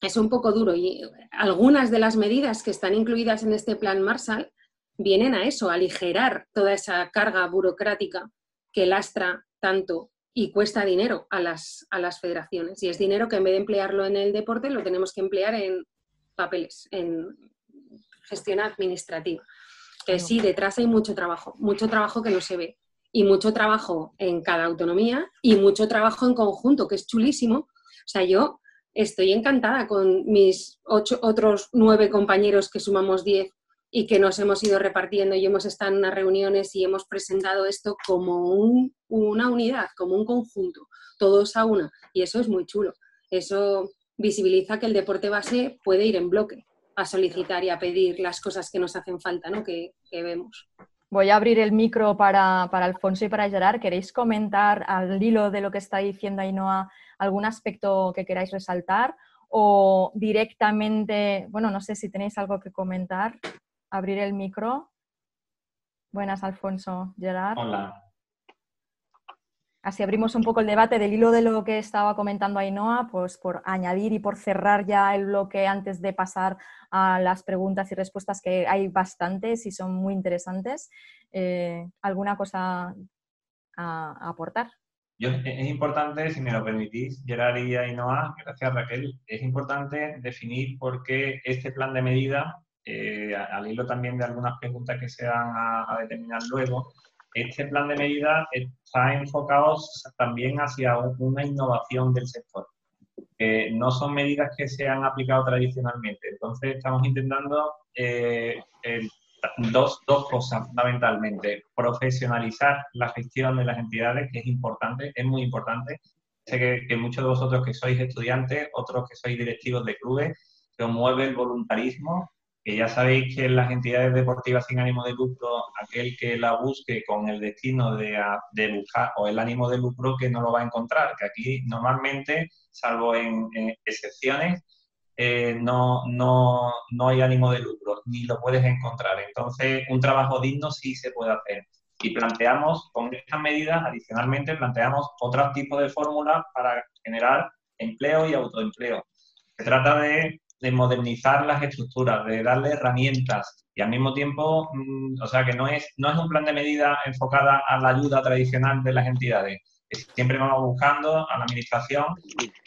E: es un poco duro. Y algunas de las medidas que están incluidas en este plan Marshall vienen a eso, a aligerar toda esa carga burocrática que lastra tanto y cuesta dinero a las, a las federaciones. Y es dinero que en vez de emplearlo en el deporte, lo tenemos que emplear en papeles, en gestión administrativa. Que sí, detrás hay mucho trabajo, mucho trabajo que no se ve y mucho trabajo en cada autonomía y mucho trabajo en conjunto, que es chulísimo. O sea, yo estoy encantada con mis ocho, otros nueve compañeros que sumamos diez y que nos hemos ido repartiendo y hemos estado en unas reuniones y hemos presentado esto como una unidad, como un conjunto, todos a una. Y eso es muy chulo. Eso visibiliza que el deporte base puede ir en bloque a solicitar y a pedir las cosas que nos hacen falta, ¿no? que, vemos.
B: Voy a abrir el micro para, Alfonso y para Gerard. ¿Queréis comentar al hilo de lo que está diciendo Ainhoa algún aspecto que queráis resaltar? O directamente, bueno, no sé si tenéis algo que comentar. Abrir el micro. Buenas, Alfonso. Gerard.
C: Hola.
B: Así abrimos un poco el debate del hilo de lo que estaba comentando Ainhoa, pues por añadir y por cerrar ya el bloque antes de pasar a las preguntas y respuestas, que hay bastantes y son muy interesantes. Eh, ¿Alguna cosa a, aportar?
C: es importante, si me lo permitís, Gerard y Ainhoa, gracias Raquel, es importante definir por qué este plan de medida, eh, al hilo también de algunas preguntas que se van a determinar luego, este plan de medidas está enfocado también hacia una innovación del sector. no son medidas que se han aplicado tradicionalmente. Entonces, estamos intentando eh, dos, dos, cosas fundamentalmente. Profesionalizar la gestión de las entidades, que es importante, es muy importante. Sé que, que muchos de vosotros que sois estudiantes, otros que sois directivos de clubes, que os mueve el voluntarismo que ya sabéis que en las entidades deportivas sin ánimo de lucro, aquel que la busque con el destino de, buscar o el ánimo de lucro que no lo va a encontrar, que aquí normalmente, salvo en, excepciones, eh, no, no, no hay ánimo de lucro, ni lo puedes encontrar. Entonces, un trabajo digno sí se puede hacer. Y planteamos, con estas medidas, adicionalmente, planteamos otros tipos de fórmulas para generar empleo y autoempleo. Se trata de de modernizar las estructuras, de darle herramientas y al mismo tiempo, mm, o sea, que no es, no es un plan de medida enfocada a la ayuda tradicional de las entidades. Siempre vamos buscando a la administración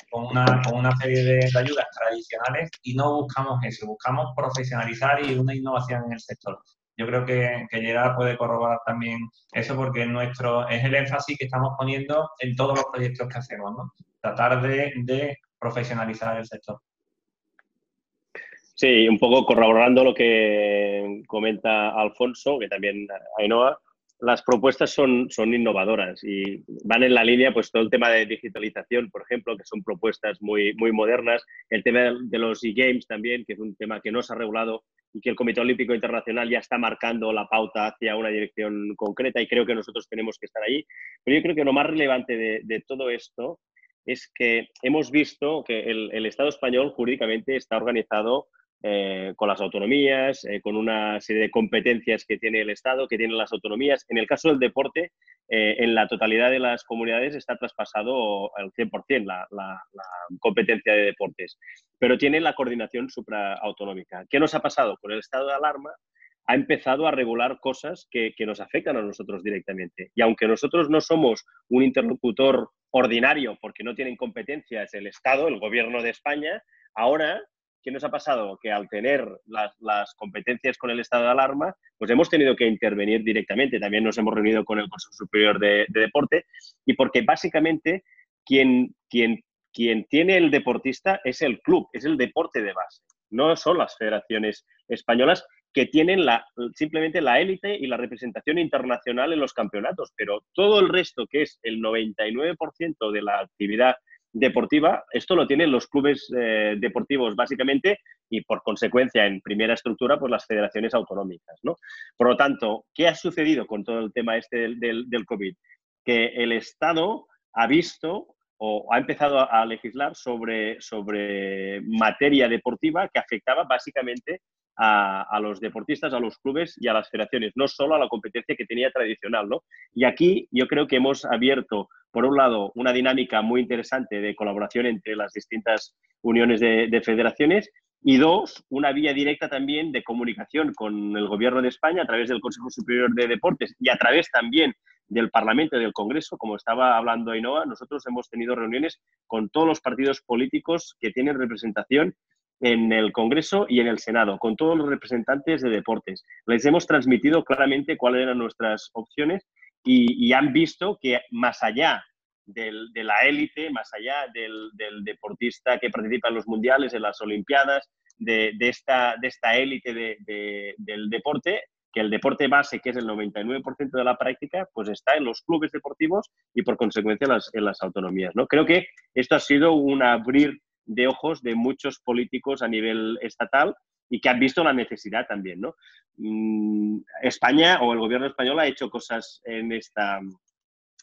C: con una, con una serie de, ayudas tradicionales y no buscamos eso, buscamos profesionalizar y una innovación en el sector. Yo creo que, que Gerard puede corroborar también eso porque nuestro, es el énfasis que estamos poniendo en todos los proyectos que hacemos. Tratar de profesionalizar el sector.
D: Sí, un poco corroborando lo que comenta Alfonso, que también Ainhoa, las propuestas son, son innovadoras y van en la línea, pues todo el tema de digitalización, por ejemplo, que son propuestas muy, muy modernas, el tema de los e-games también, que es un tema que no se ha regulado y que el Comité Olímpico Internacional ya está marcando la pauta hacia una dirección concreta y creo que nosotros tenemos que estar ahí. Pero yo creo que lo más relevante de, todo esto es que hemos visto que el Estado español jurídicamente está organizado eh, con las autonomías, eh, con una serie de competencias que tiene el Estado, que tienen las autonomías. En el caso del deporte, eh, en la totalidad de las comunidades está traspasado al 100% la, la, competencia de deportes, pero tiene la coordinación supraautonómica. ¿Qué nos ha pasado? Con el estado de alarma ha empezado a regular cosas que, que nos afectan a nosotros directamente. Y aunque nosotros no somos un interlocutor ordinario porque no tienen competencias el Estado, el Gobierno de España, ahora ¿qué nos ha pasado? Que al tener las, competencias con el estado de alarma, pues hemos tenido que intervenir directamente. También nos hemos reunido con el Consejo Superior de, Deporte y porque básicamente quien, tiene el deportista es el club, es el deporte de base. No son las federaciones españolas que tienen simplemente la élite y la representación internacional en los campeonatos, pero todo el resto, que es el 99% de la actividad deportiva, esto lo tienen los clubes eh, deportivos básicamente y por consecuencia en primera estructura pues las federaciones autonómicas. ¿no? Por lo tanto, ¿qué ha sucedido con todo el tema este del, COVID? Que el Estado ha visto o ha empezado a, legislar sobre, sobre materia deportiva que afectaba básicamente a, los deportistas, a los clubes y a las federaciones, no solo a la competencia que tenía tradicional. ¿no? Y aquí yo creo que hemos abierto, por un lado, una dinámica muy interesante de colaboración entre las distintas uniones de, federaciones y dos, una vía directa también de comunicación con el Gobierno de España a través del Consejo Superior de Deportes y a través también del Parlamento y del Congreso, como estaba hablando Ainhoa, nosotros hemos tenido reuniones con todos los partidos políticos que tienen representación en el Congreso y en el Senado, con todos los representantes de deportes. Les hemos transmitido claramente cuáles eran nuestras opciones y, han visto que más allá de la élite, más allá del, deportista que participa en los mundiales, en las Olimpiadas, de, esta, de esta élite del deporte, que el deporte base, que es el 99% de la práctica, pues está en los clubes deportivos y por consecuencia en las, en las autonomías. ¿no? Creo que esto ha sido un abrir de ojos de muchos políticos a nivel estatal y que han visto la necesidad también. ¿no? Mm, España o el gobierno español ha hecho cosas en esta,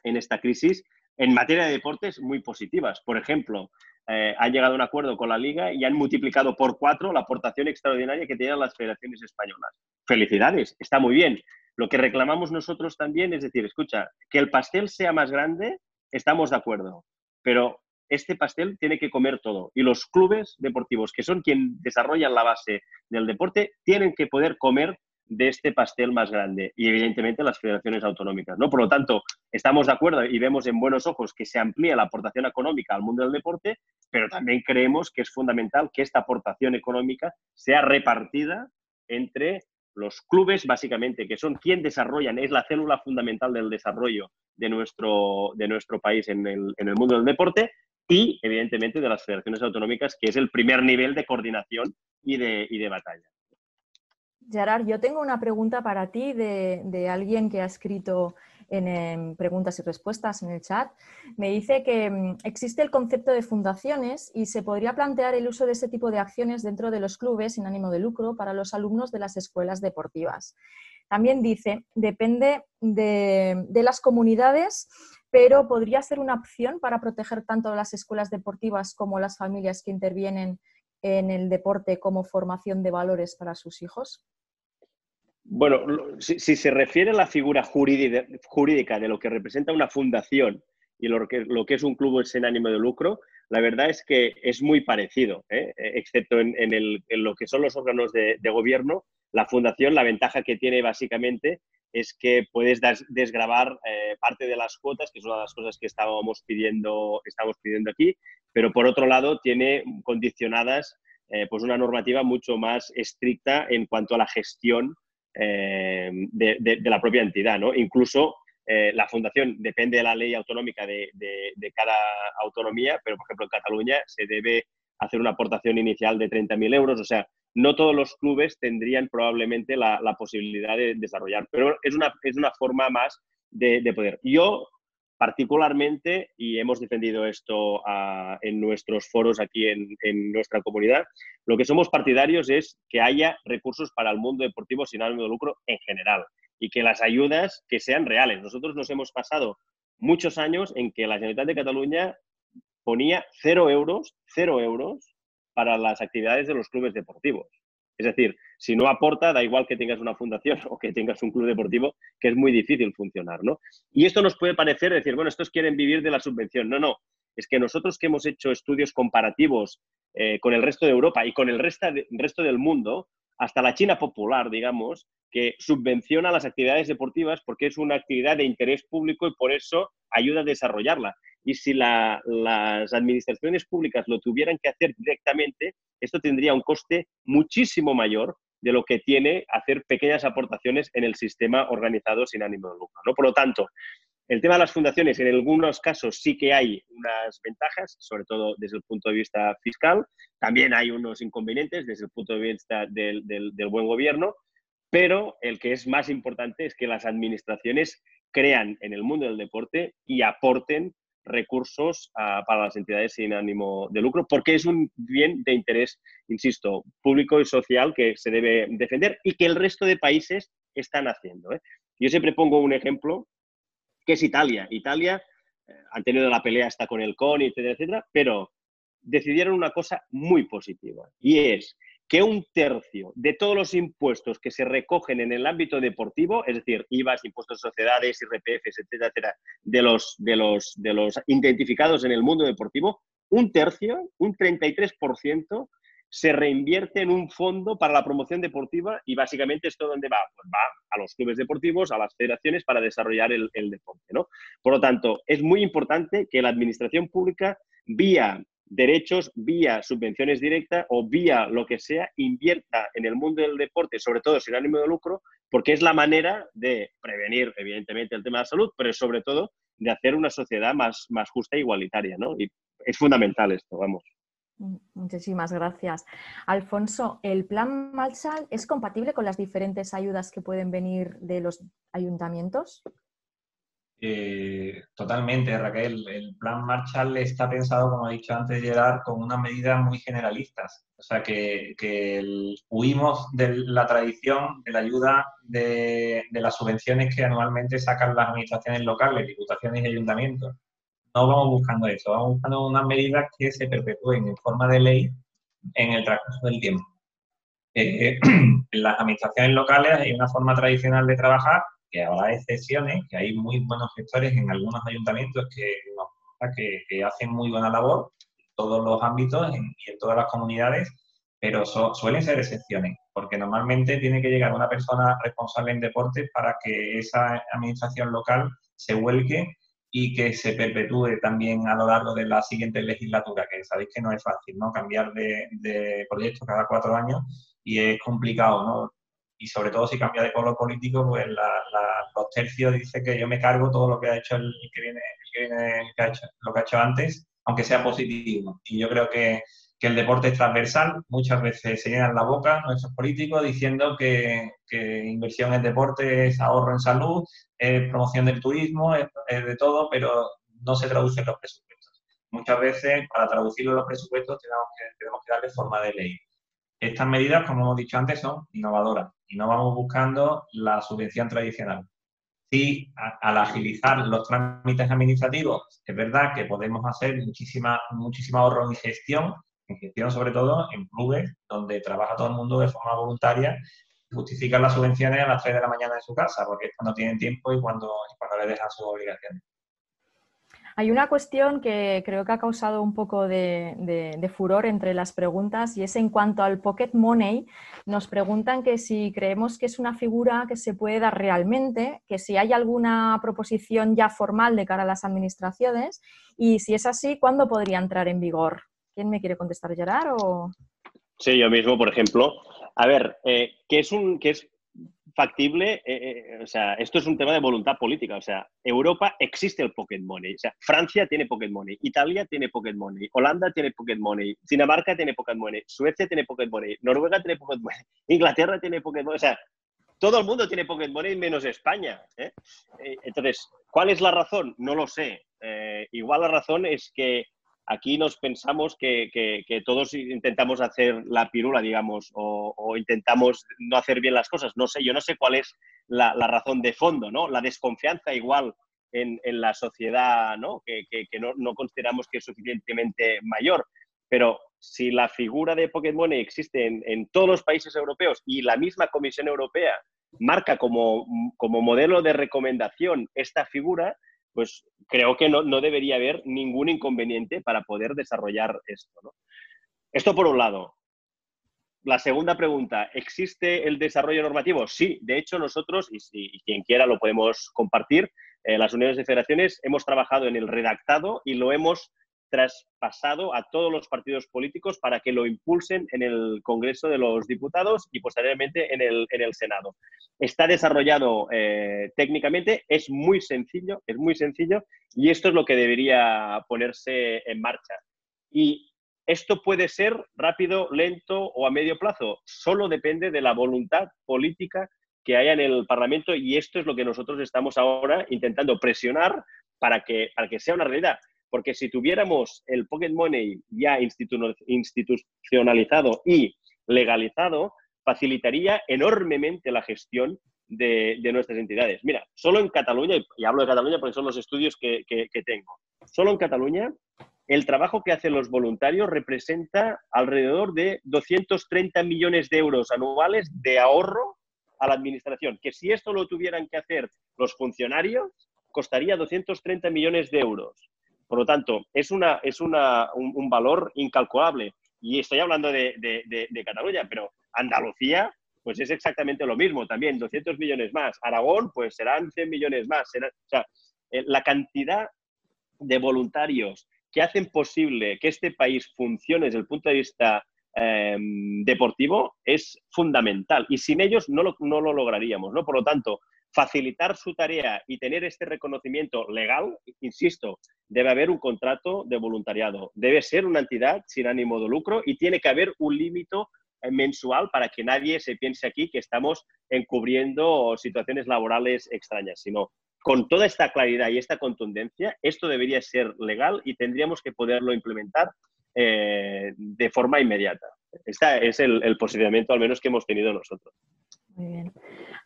D: en esta crisis en materia de deportes muy positivas. Por ejemplo, eh, han llegado a un acuerdo con la Liga y han multiplicado por cuatro la aportación extraordinaria que tienen las federaciones españolas. Felicidades, está muy bien. Lo que reclamamos nosotros también es decir, escucha, que el pastel sea más grande estamos de acuerdo, pero este pastel tiene que comer todo. Y los clubes deportivos, que son quienes desarrollan la base del deporte, tienen que poder comer de este pastel más grande y evidentemente las federaciones autonómicas. ¿no? Por lo tanto, estamos de acuerdo y vemos en buenos ojos que se amplía la aportación económica al mundo del deporte, pero también creemos que es fundamental que esta aportación económica sea repartida entre los clubes, básicamente, que son quien desarrollan, es la célula fundamental del desarrollo de nuestro, de nuestro país en el, en el mundo del deporte, y evidentemente de las federaciones autonómicas, que es el primer nivel de coordinación y de, y de batalla.
B: Gerard, yo tengo una pregunta para ti de, alguien que ha escrito en, preguntas y respuestas en el chat. Me dice que mm, existe el concepto de fundaciones y se podría plantear el uso de ese tipo de acciones dentro de los clubes sin ánimo de lucro para los alumnos de las escuelas deportivas. También dice, depende de, de las comunidades, pero podría ser una opción para proteger tanto las escuelas deportivas como las familias que intervienen en el deporte como formación de valores para sus hijos.
D: Bueno, si, se refiere a la figura jurídica, de lo que representa una fundación y lo que, es un club sin ánimo de lucro, la verdad es que es muy parecido, ¿eh? excepto en, lo que son los órganos de, gobierno. La fundación, la ventaja que tiene básicamente es que puedes desgravar eh, parte de las cuotas, que es una de las cosas que estábamos pidiendo, estamos pidiendo aquí, pero por otro lado tiene condicionadas eh, pues una normativa mucho más estricta en cuanto a la gestión eh, de, la propia entidad. ¿no? Incluso eh, la fundación depende de la ley autonómica de, cada autonomía, pero por ejemplo en Cataluña se debe hacer una aportación inicial de 30.000 euros. O sea, no todos los clubes tendrían probablemente la, posibilidad de desarrollar, pero es una, es una forma más de, poder. Yo particularmente, y hemos defendido esto ah, en nuestros foros aquí en, nuestra comunidad, lo que somos partidarios es que haya recursos para el mundo deportivo sin ánimo de lucro en general y que las ayudas que sean reales. Nosotros nos hemos pasado muchos años en que la Generalitat de Cataluña ponía cero euros, cero euros para las actividades de los clubes deportivos. Es decir, si no aporta, da igual que tengas una fundación o que tengas un club deportivo, que es muy difícil funcionar, ¿no? Y esto nos puede parecer decir, bueno, estos quieren vivir de la subvención. No, no. Es que nosotros que hemos hecho estudios comparativos eh, con el resto de Europa y con el resto, resto del mundo, hasta la China popular, digamos, que subvenciona las actividades deportivas porque es una actividad de interés público y por eso ayuda a desarrollarla. Y si las administraciones públicas lo tuvieran que hacer directamente, esto tendría un coste muchísimo mayor de lo que tiene hacer pequeñas aportaciones en el sistema organizado sin ánimo de lucro. ¿no? Por lo tanto, el tema de las fundaciones, en algunos casos sí que hay unas ventajas, sobre todo desde el punto de vista fiscal. También hay unos inconvenientes desde el punto de vista del, del buen gobierno, pero el que es más importante es que las administraciones crean en el mundo del deporte y aporten recursos ah, para las entidades sin ánimo de lucro, porque es un bien de interés, insisto, público y social que se debe defender y que el resto de países están haciendo. ¿eh? Yo siempre pongo un ejemplo, que es Italia. Italia eh, ha tenido la pelea hasta con el CONI, etcétera, etcétera, pero decidieron una cosa muy positiva y es que un tercio de todos los impuestos que se recogen en el ámbito deportivo, es decir, IVAs, impuestos de sociedades, IRPFs, etcétera, etcétera, de los, de, los, de los identificados en el mundo deportivo, un tercio, un 33%, se reinvierte en un fondo para la promoción deportiva y básicamente esto dónde va? Pues va a los clubes deportivos, a las federaciones para desarrollar el, el deporte. ¿no? Por lo tanto, es muy importante que la administración pública, vía derechos vía subvenciones directas o vía lo que sea, invierta en el mundo del deporte, sobre todo sin ánimo de lucro, porque es la manera de prevenir, evidentemente, el tema de la salud, pero sobre todo de hacer una sociedad más, más justa e igualitaria, ¿no? Y es fundamental esto, vamos.
B: Mm, muchísimas gracias. Alfonso, ¿el plan Marshall es compatible con las diferentes ayudas que pueden venir de los ayuntamientos?
C: Eh, totalmente, Raquel. El plan Marshall está pensado, como ha dicho antes Gerard, con unas medidas muy generalistas. O sea, que, huimos de la tradición de la ayuda de, las subvenciones que anualmente sacan las administraciones locales, diputaciones y ayuntamientos. No vamos buscando eso, vamos buscando unas medidas que se perpetúen en forma de ley en el transcurso del tiempo. Eh, en las administraciones locales hay una forma tradicional de trabajar que habrá excepciones, que hay muy buenos gestores en algunos ayuntamientos que que, hacen muy buena labor en todos los ámbitos y en todas las comunidades, pero suelen ser excepciones, porque normalmente tiene que llegar una persona responsable en deportes para que esa administración local se vuelque y que se perpetúe también a lo largo de la siguiente legislatura, que sabéis que no es fácil, ¿no? Cambiar de, de proyecto cada cuatro años y es complicado, ¿no? Y sobre todo si cambia de color político, pues los tercios dice que yo me cargo todo lo que ha hecho el, que viene, el que viene ha hecho, lo que ha hecho antes, aunque sea positivo. Y yo creo que, que el deporte es transversal. Muchas veces se llenan la boca nuestros políticos diciendo que, que inversión en deporte es ahorro en salud, es promoción del turismo, es, de todo, pero no se traduce en los presupuestos. Muchas veces, para traducirlo en los presupuestos, tenemos que, tenemos que darle forma de ley. Estas medidas, como hemos dicho antes, son innovadoras y no vamos buscando la subvención tradicional. Sí, al agilizar los trámites administrativos, es verdad que podemos hacer muchísima, muchísimo ahorro en gestión, en gestión sobre todo en clubes donde trabaja todo el mundo de forma voluntaria, justifican las subvenciones a las 3 de la mañana en su casa, porque es cuando tienen tiempo y cuando, cuando le dejan sus obligaciones.
B: Hay una cuestión que creo que ha causado un poco de, furor entre las preguntas y es en cuanto al pocket money. Nos preguntan que si creemos que es una figura que se puede dar realmente, que si hay alguna proposición ya formal de cara a las administraciones y si es así, ¿cuándo podría entrar en vigor? ¿Quién me quiere contestar, Gerard? O...
D: Sí, yo mismo, por ejemplo. A ver, eh, ¿qué es un, qué es factible, eh, eh, o sea, esto es un tema de voluntad política, o sea, Europa existe el pocket money, o sea, Francia tiene pocket money, Italia tiene pocket money, Holanda tiene pocket money, Dinamarca tiene pocket money, Suecia tiene pocket money, Noruega tiene pocket money, Inglaterra tiene pocket money, o sea, todo el mundo tiene pocket money menos España. ¿eh? Entonces, ¿cuál es la razón? No lo sé. igual la razón es que Aquí nos pensamos que, todos intentamos hacer la pirula, digamos, o, intentamos no hacer bien las cosas. No sé, yo no sé cuál es la, razón de fondo, ¿no? La desconfianza igual en, la sociedad, ¿no? Que, no, consideramos que es suficientemente mayor. Pero si la figura de Pocket Money existe en, todos los países europeos y la misma Comisión Europea marca como, como modelo de recomendación esta figura, pues creo que no, debería haber ningún inconveniente para poder desarrollar esto. Esto por un lado. La segunda pregunta, ¿existe el desarrollo normativo? Sí, de hecho nosotros, y, quien quiera lo podemos compartir, eh, las uniones de federaciones hemos trabajado en el redactado y lo hemos traspasado a todos los partidos políticos para que lo impulsen en el Congreso de los Diputados y posteriormente en el, en el Senado. Está desarrollado eh, técnicamente, es muy sencillo, es muy sencillo y esto es lo que debería ponerse en marcha. Y esto puede ser rápido, lento o a medio plazo, solo depende de la voluntad política que haya en el Parlamento y esto es lo que nosotros estamos ahora intentando presionar para que, para que sea una realidad. Porque si tuviéramos el Pocket Money ya institucionalizado y legalizado, facilitaría enormemente la gestión de, nuestras entidades. Mira, solo en Cataluña, y hablo de Cataluña porque son los estudios que, tengo, solo en Cataluña el trabajo que hacen los voluntarios representa alrededor de 230 millones de euros anuales de ahorro a la administración, que si esto lo tuvieran que hacer los funcionarios, costaría 230 millones de euros. Por lo tanto, es, una, es una, un, valor incalculable. Y estoy hablando de, de, Cataluña, pero Andalucía, pues es exactamente lo mismo también, 200 millones más. Aragón, pues serán 100 millones más. o sea, eh, la cantidad de voluntarios que hacen posible que este país funcione desde el punto de vista em, deportivo es fundamental. Y sin ellos no lo, no lo lograríamos. ¿no? Por lo tanto, facilitar su tarea y tener este reconocimiento legal, insisto, debe haber un contrato de voluntariado, debe ser una entidad sin ánimo de lucro y tiene que haber un límite eh, mensual para que nadie se piense aquí que estamos encubriendo situaciones laborales extrañas, sino con toda esta claridad y esta contundencia, esto debería ser legal y tendríamos que poderlo implementar eh, de forma inmediata. Este es el, el posicionamiento al menos que hemos tenido nosotros.
B: Muy bien.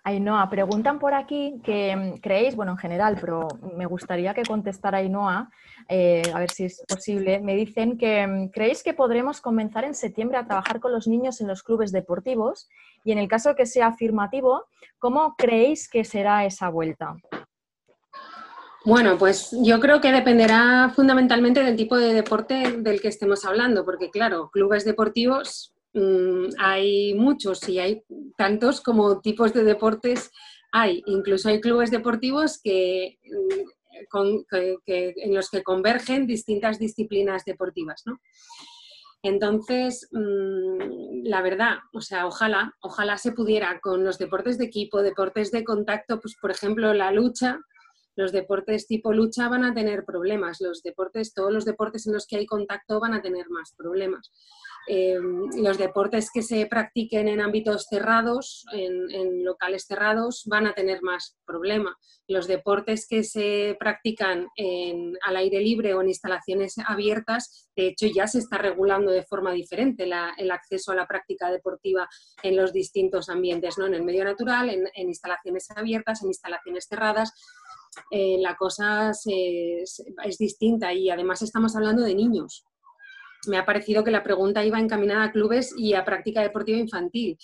B: Ainhoa, preguntan por aquí que mm, creéis, bueno, en general, pero me gustaría que contestara Ainhoa, eh, a ver si es posible. Me dicen que mm, creéis que podremos comenzar en septiembre a trabajar con los niños en los clubes deportivos y en el caso que sea afirmativo, ¿cómo creéis que será esa vuelta?
E: Bueno, pues yo creo que dependerá fundamentalmente del tipo de deporte del que estemos hablando, porque claro, clubes deportivos mm, hay muchos y hay tantos como tipos de deportes hay. Incluso hay clubes deportivos que, mm, en los que convergen distintas disciplinas deportivas. Entonces, mm, la verdad, o sea, ojalá, ojalá se pudiera con los deportes de equipo, deportes de contacto, pues por ejemplo la lucha, los deportes tipo lucha van a tener problemas, los deportes, todos los deportes en los que hay contacto van a tener más problemas. Eh, los deportes que se practiquen en ámbitos cerrados, en, locales cerrados, van a tener más problema. Los deportes que se practican al aire libre o en instalaciones abiertas, de hecho ya se está regulando de forma diferente el acceso a la práctica deportiva en los distintos ambientes, ¿no? en el medio natural, en, instalaciones abiertas, en instalaciones cerradas. Eh, la cosa es distinta y además estamos hablando de niños me ha parecido que la pregunta iba encaminada a clubes y a práctica deportiva infantil.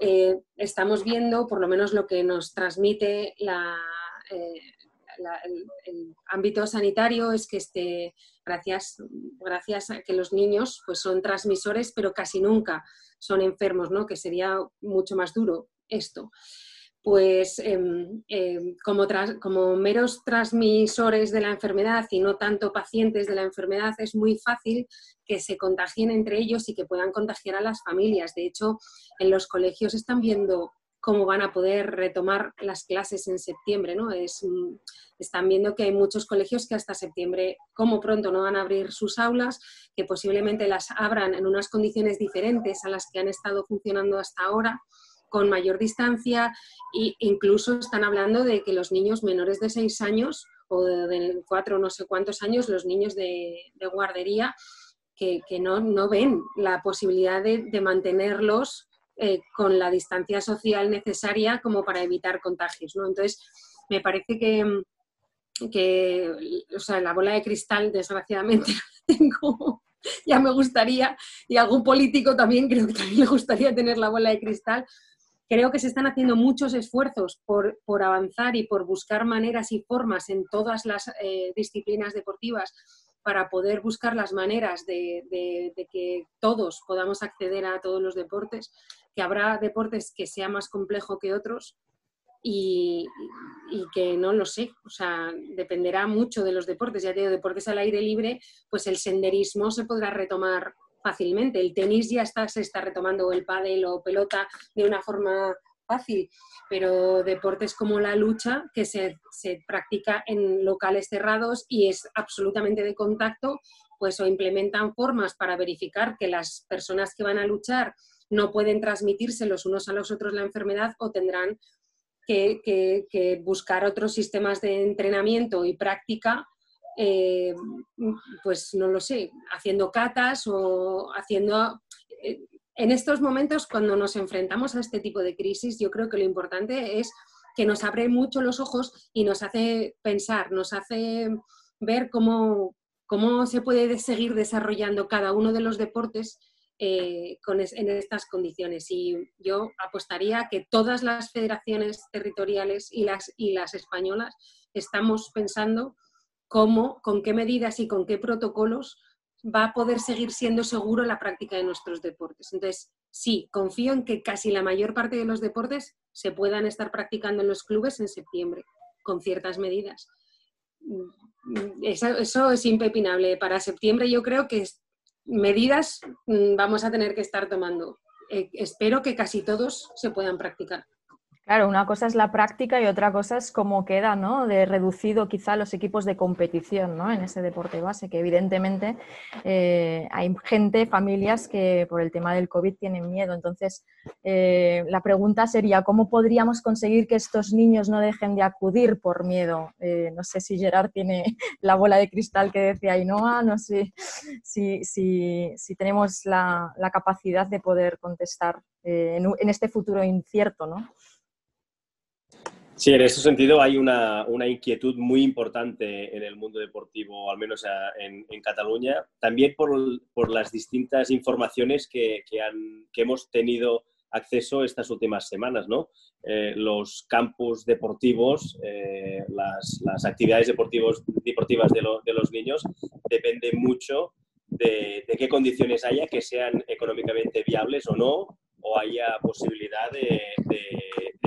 E: Eh, estamos viendo, por lo menos lo que nos transmite eh, el, ámbito sanitario, es que este, gracias, gracias a que los niños pues, son transmisores, pero casi nunca son enfermos, ¿no? que sería mucho más duro esto pues em, em, como, como, meros transmisores de la enfermedad y no tanto pacientes de la enfermedad, es muy fácil que se contagien entre ellos y que puedan contagiar a las familias. De hecho, en los colegios están viendo cómo van a poder retomar las clases en septiembre. ¿no? Es, mm, están viendo que hay muchos colegios que hasta septiembre, como pronto, no van a abrir sus aulas, que posiblemente las abran en unas condiciones diferentes a las que han estado funcionando hasta ahora con mayor distancia e incluso están hablando de que los niños menores de 6 años o de 4 no sé cuántos años, los niños de, guardería, que, no, ven la posibilidad de, mantenerlos eh, con la distancia social necesaria como para evitar contagios. ¿no? Entonces, me parece que, que o sea, la bola de cristal, desgraciadamente, tengo, ya me gustaría, y algún político también creo que también le gustaría tener la bola de cristal, Creo que se están haciendo muchos esfuerzos por, avanzar y por buscar maneras y formas en todas las eh, disciplinas deportivas para poder buscar las maneras de, que todos podamos acceder a todos los deportes, que habrá deportes que sea más complejo que otros y, que no lo sé, o sea, dependerá mucho de los deportes. Ya te digo, deportes al aire libre, pues el senderismo se podrá retomar fácilmente. El tenis ya está, se está retomando, el pádel o pelota de una forma fácil, pero deportes como la lucha, que se, practica en locales cerrados y es absolutamente de contacto, pues o implementan formas para verificar que las personas que van a luchar no pueden transmitirse los unos a los otros la enfermedad o tendrán que buscar otros sistemas de entrenamiento y práctica eh, pues no lo sé, haciendo catas o haciendo... Eh, en estos momentos, cuando nos enfrentamos a este tipo de crisis, yo creo que lo importante es que nos abre mucho los ojos y nos hace pensar, nos hace ver cómo, cómo se puede seguir desarrollando cada uno de los deportes eh, en estas condiciones. Y yo apostaría que todas las federaciones territoriales y las, y las españolas estamos pensando cómo, con qué medidas y con qué protocolos va a poder seguir siendo seguro la práctica de nuestros deportes. Entonces, sí, confío en que casi la mayor parte de los deportes se puedan estar practicando en los clubes en septiembre, con ciertas medidas. Mm, eso, es impepinable. Para septiembre yo creo que medidas mm, vamos a tener que estar tomando. Eh, espero que casi todos se puedan practicar.
B: Claro, una cosa es la práctica y otra cosa es cómo queda, ¿no? De reducido quizá los equipos de competición, ¿no? En ese deporte base, que evidentemente eh, hay gente, familias que por el tema del COVID tienen miedo. Entonces, eh, la pregunta sería, ¿cómo podríamos conseguir que estos niños no dejen de acudir por miedo? Eh, no sé si Gerard tiene la bola de cristal que decía Ainhoa, no sé si, si, tenemos la, capacidad de poder contestar en, en este futuro incierto, ¿no?
D: Sí, en ese sentido hay una, inquietud muy importante en el mundo deportivo, al menos en, Cataluña, también por, las distintas informaciones que, hemos tenido acceso estas últimas semanas, ¿no? Eh, los campus deportivos, eh, las, actividades deportivos, deportivas de, los niños dependen mucho de, qué condiciones haya, que sean económicamente viables o no, o haya posibilidad de,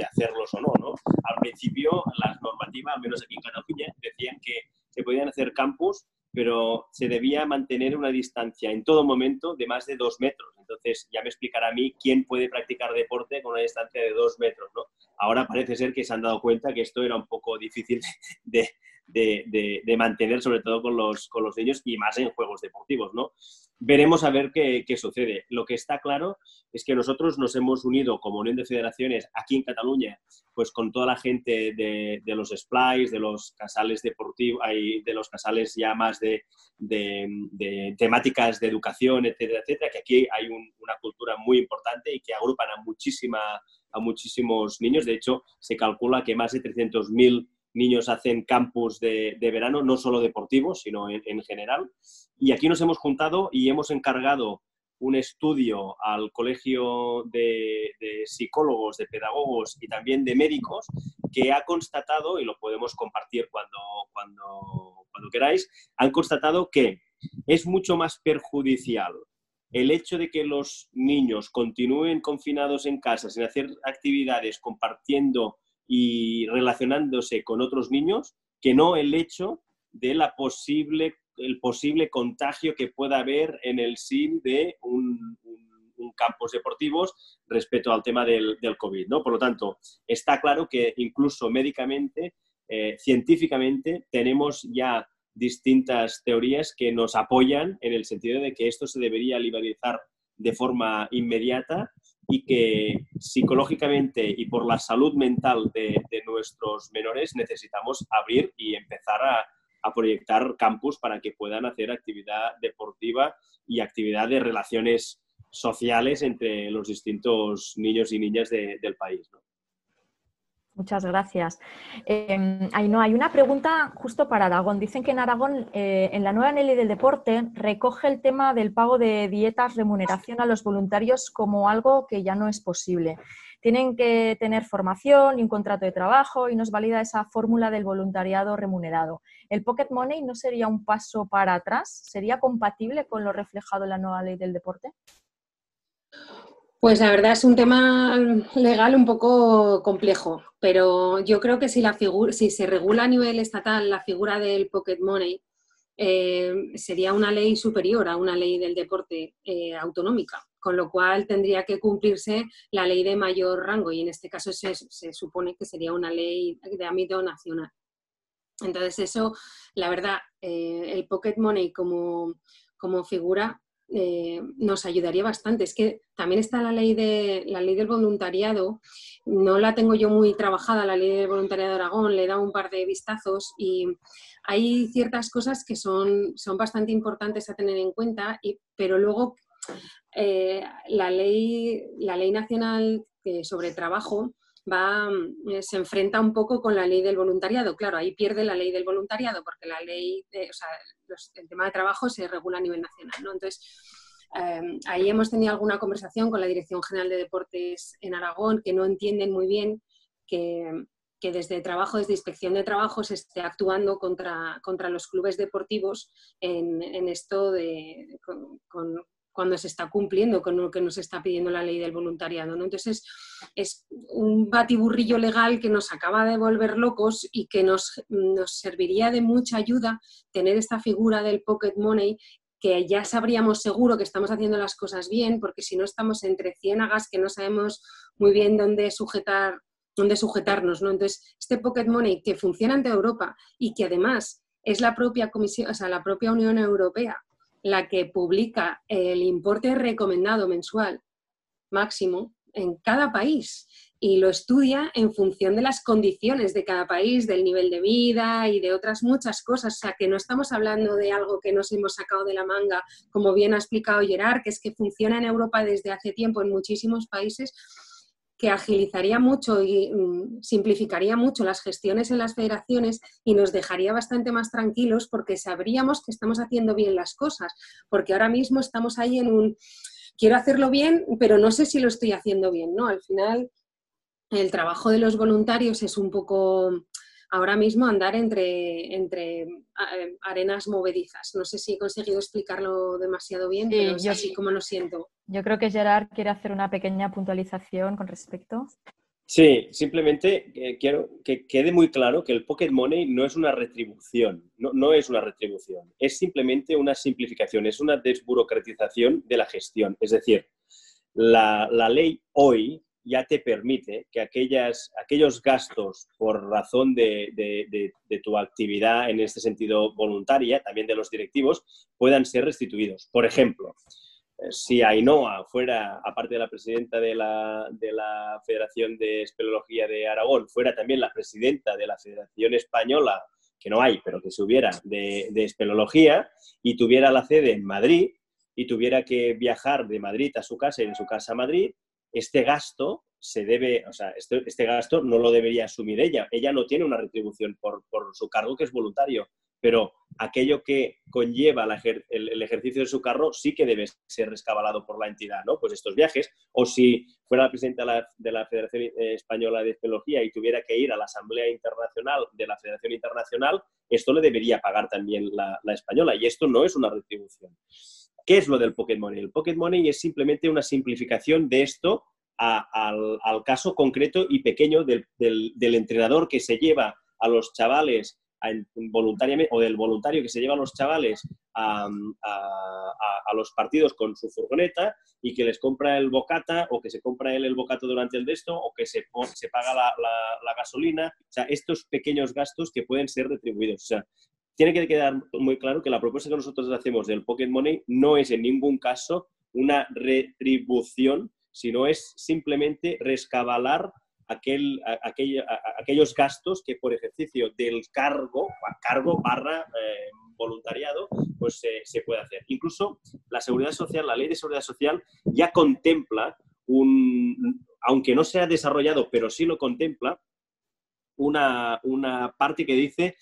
D: hacerlos o no, no, Al principio, las normativas, al menos aquí en Cataluña, decían que se podían hacer campus pero se debía mantener una distancia en todo momento de más de dos metros. Entonces ya me explicará a mí quién puede practicar deporte con una distancia de dos metros. ¿no? Ahora parece ser que se han dado cuenta que esto era un poco difícil de, de, mantener, sobre todo con los, con los niños y más en juegos deportivos. ¿no? Veremos a ver qué, qué, sucede. Lo que está claro es que nosotros nos hemos unido como Unión de Federaciones aquí en Cataluña, pues con toda la gente de, de los splice, de los casales deportivos, de los casales ya más de, temáticas de educación, etcétera, etcétera, que aquí hay una cultura muy importante y que agrupan a, muchísima, a muchísimos niños. De hecho, se calcula que más de 300.000 niños hacen campus de, verano, no solo deportivos, sino en, general. Y aquí nos hemos juntado y hemos encargado un estudio al Colegio de, Psicólogos, de Pedagogos y también de Médicos que ha constatado, y lo podemos compartir cuando, cuando, cuando queráis, han constatado que es mucho más perjudicial el hecho de que los niños continúen confinados en casa sin hacer actividades, compartiendo y relacionándose con otros niños que no el hecho de la posible, el posible contagio que pueda haber en el SIM de un, campos deportivos respecto al tema del, del, COVID. ¿no? Por lo tanto, está claro que incluso médicamente, eh, científicamente, tenemos ya distintas teorías que nos apoyan en el sentido de que esto se debería liberalizar de forma inmediata y que psicológicamente y por la salud mental de, nuestros menores necesitamos abrir y empezar a, proyectar campus para que puedan hacer actividad deportiva y actividad de relaciones sociales entre los distintos niños y niñas del país.
B: Muchas gracias. Eh, no, hay una pregunta justo para Aragón. Dicen que en Aragón, eh, en la nueva ley del deporte, recoge el tema del pago de dietas, remuneración a los voluntarios como algo que ya no es posible. Tienen que tener formación y un contrato de trabajo y nos valida esa fórmula del voluntariado remunerado. ¿El Pocket Money no sería un paso para atrás? ¿Sería compatible con lo reflejado en la nueva ley del deporte?
E: Pues la verdad es un tema legal un poco complejo, pero yo creo que si, la si se regula a nivel estatal la figura del pocket money, eh, sería una ley superior a una ley del deporte eh, autonómica, con lo cual tendría que cumplirse la ley de mayor rango y en este caso se, supone que sería una ley de ámbito nacional. Entonces eso, la verdad, eh, el pocket money como, como figura eh, nos ayudaría bastante. Es que también está la ley, de, la ley del voluntariado, no la tengo yo muy trabajada, la ley del voluntariado de Aragón, le he dado un par de vistazos y hay ciertas cosas que son, son bastante importantes a tener en cuenta, y, pero luego eh, la, ley, la ley nacional eh, sobre trabajo va, eh, se enfrenta un poco con la ley del voluntariado. Claro, ahí pierde la ley del voluntariado porque la ley, o sea, el tema de trabajo se regula a nivel nacional, ¿no? Entonces, em, ahí hemos tenido alguna conversación con la Dirección General de Deportes en Aragón que no entienden muy bien que, que desde trabajo, desde inspección de trabajo, se esté actuando contra, contra los clubes deportivos en, en esto de, con, cuando se está cumpliendo con lo que nos está pidiendo la ley del voluntariado. ¿no? Entonces, es, un batiburrillo legal que nos acaba de volver locos y que nos, serviría de mucha ayuda tener esta figura del pocket money que ya sabríamos seguro que estamos haciendo las cosas bien, porque si no estamos entre ciénagas que no sabemos muy bien dónde sujetar dónde sujetarnos, ¿no? Entonces, este pocket money que funciona ante Europa y que además es la propia comisión, o sea, la propia Unión Europea la que publica el importe recomendado mensual máximo en cada país y lo estudia en función de las condiciones de cada país, del nivel de vida y de otras muchas cosas. O sea, que no estamos hablando de algo que nos hemos sacado de la manga, como bien ha explicado Gerard, que es que funciona en Europa desde hace tiempo en muchísimos países que agilizaría mucho y mm, simplificaría mucho las gestiones en las federaciones y nos dejaría bastante más tranquilos porque sabríamos que estamos haciendo bien las cosas, porque ahora mismo estamos ahí en un quiero hacerlo bien, pero no sé si lo estoy haciendo bien, ¿no? Al final, el trabajo de los voluntarios es un poco ahora mismo andar entre, entre eh, arenas movedizas. No sé si he conseguido explicarlo demasiado bien, pero es así como lo siento.
B: Yo creo que Gerard quiere hacer una pequeña puntualización con respecto.
D: Sí, simplemente eh, quiero que quede muy claro que el Pocket Money no es una retribución, no, no, es una retribución, es simplemente una simplificación, es una desburocratización de la gestión. Es decir, la, la ley hoy ya te permite que aquellas, aquellos gastos por razón de, de, tu actividad, en este sentido voluntaria, también de los directivos, puedan ser restituidos. Por ejemplo, eh, si Ainhoa fuera, aparte de la presidenta de la, de la Federación de Espeleología de Aragón, fuera también la presidenta de la Federación Española, que no hay, pero que se hubiera, de, de espeleología, y tuviera la sede en Madrid, y tuviera que viajar de Madrid a su casa y de su casa a Madrid, este gasto se debe, o sea, este, este, gasto no lo debería asumir ella. Ella no tiene una retribución por, su cargo que es voluntario, pero aquello que conlleva el, ejercicio de su carro sí que debe ser rescabalado por la entidad, ¿no? Pues estos viajes, o si fuera la presidenta de la, de la Federación Española de Espeleología y tuviera que ir a la Asamblea Internacional de la Federación Internacional, esto le debería pagar también la, la española, y esto no es una retribución. ¿Qué es lo del Pocket Money? El Pocket Money es simplemente una simplificación de esto al, caso concreto y pequeño del, entrenador que se lleva a los chavales voluntariamente, o del voluntario que se lleva a los chavales a, los partidos con su furgoneta y que les compra el bocata o que se compra él el bocata durante el desto o que se, se paga la, la, gasolina. O sea, estos pequeños gastos que pueden ser retribuidos. O sea, tiene que quedar muy claro que la propuesta que nosotros hacemos del Pocket Money no es en ningún caso una retribución, sino es simplemente rescabalar aquel, aquellos gastos que por ejercicio del cargo, cargo barra eh, voluntariado, pues se puede hacer. Incluso la seguridad social, la ley de seguridad social ya contempla un, aunque no se ha desarrollado, pero sí lo contempla, una, parte que dice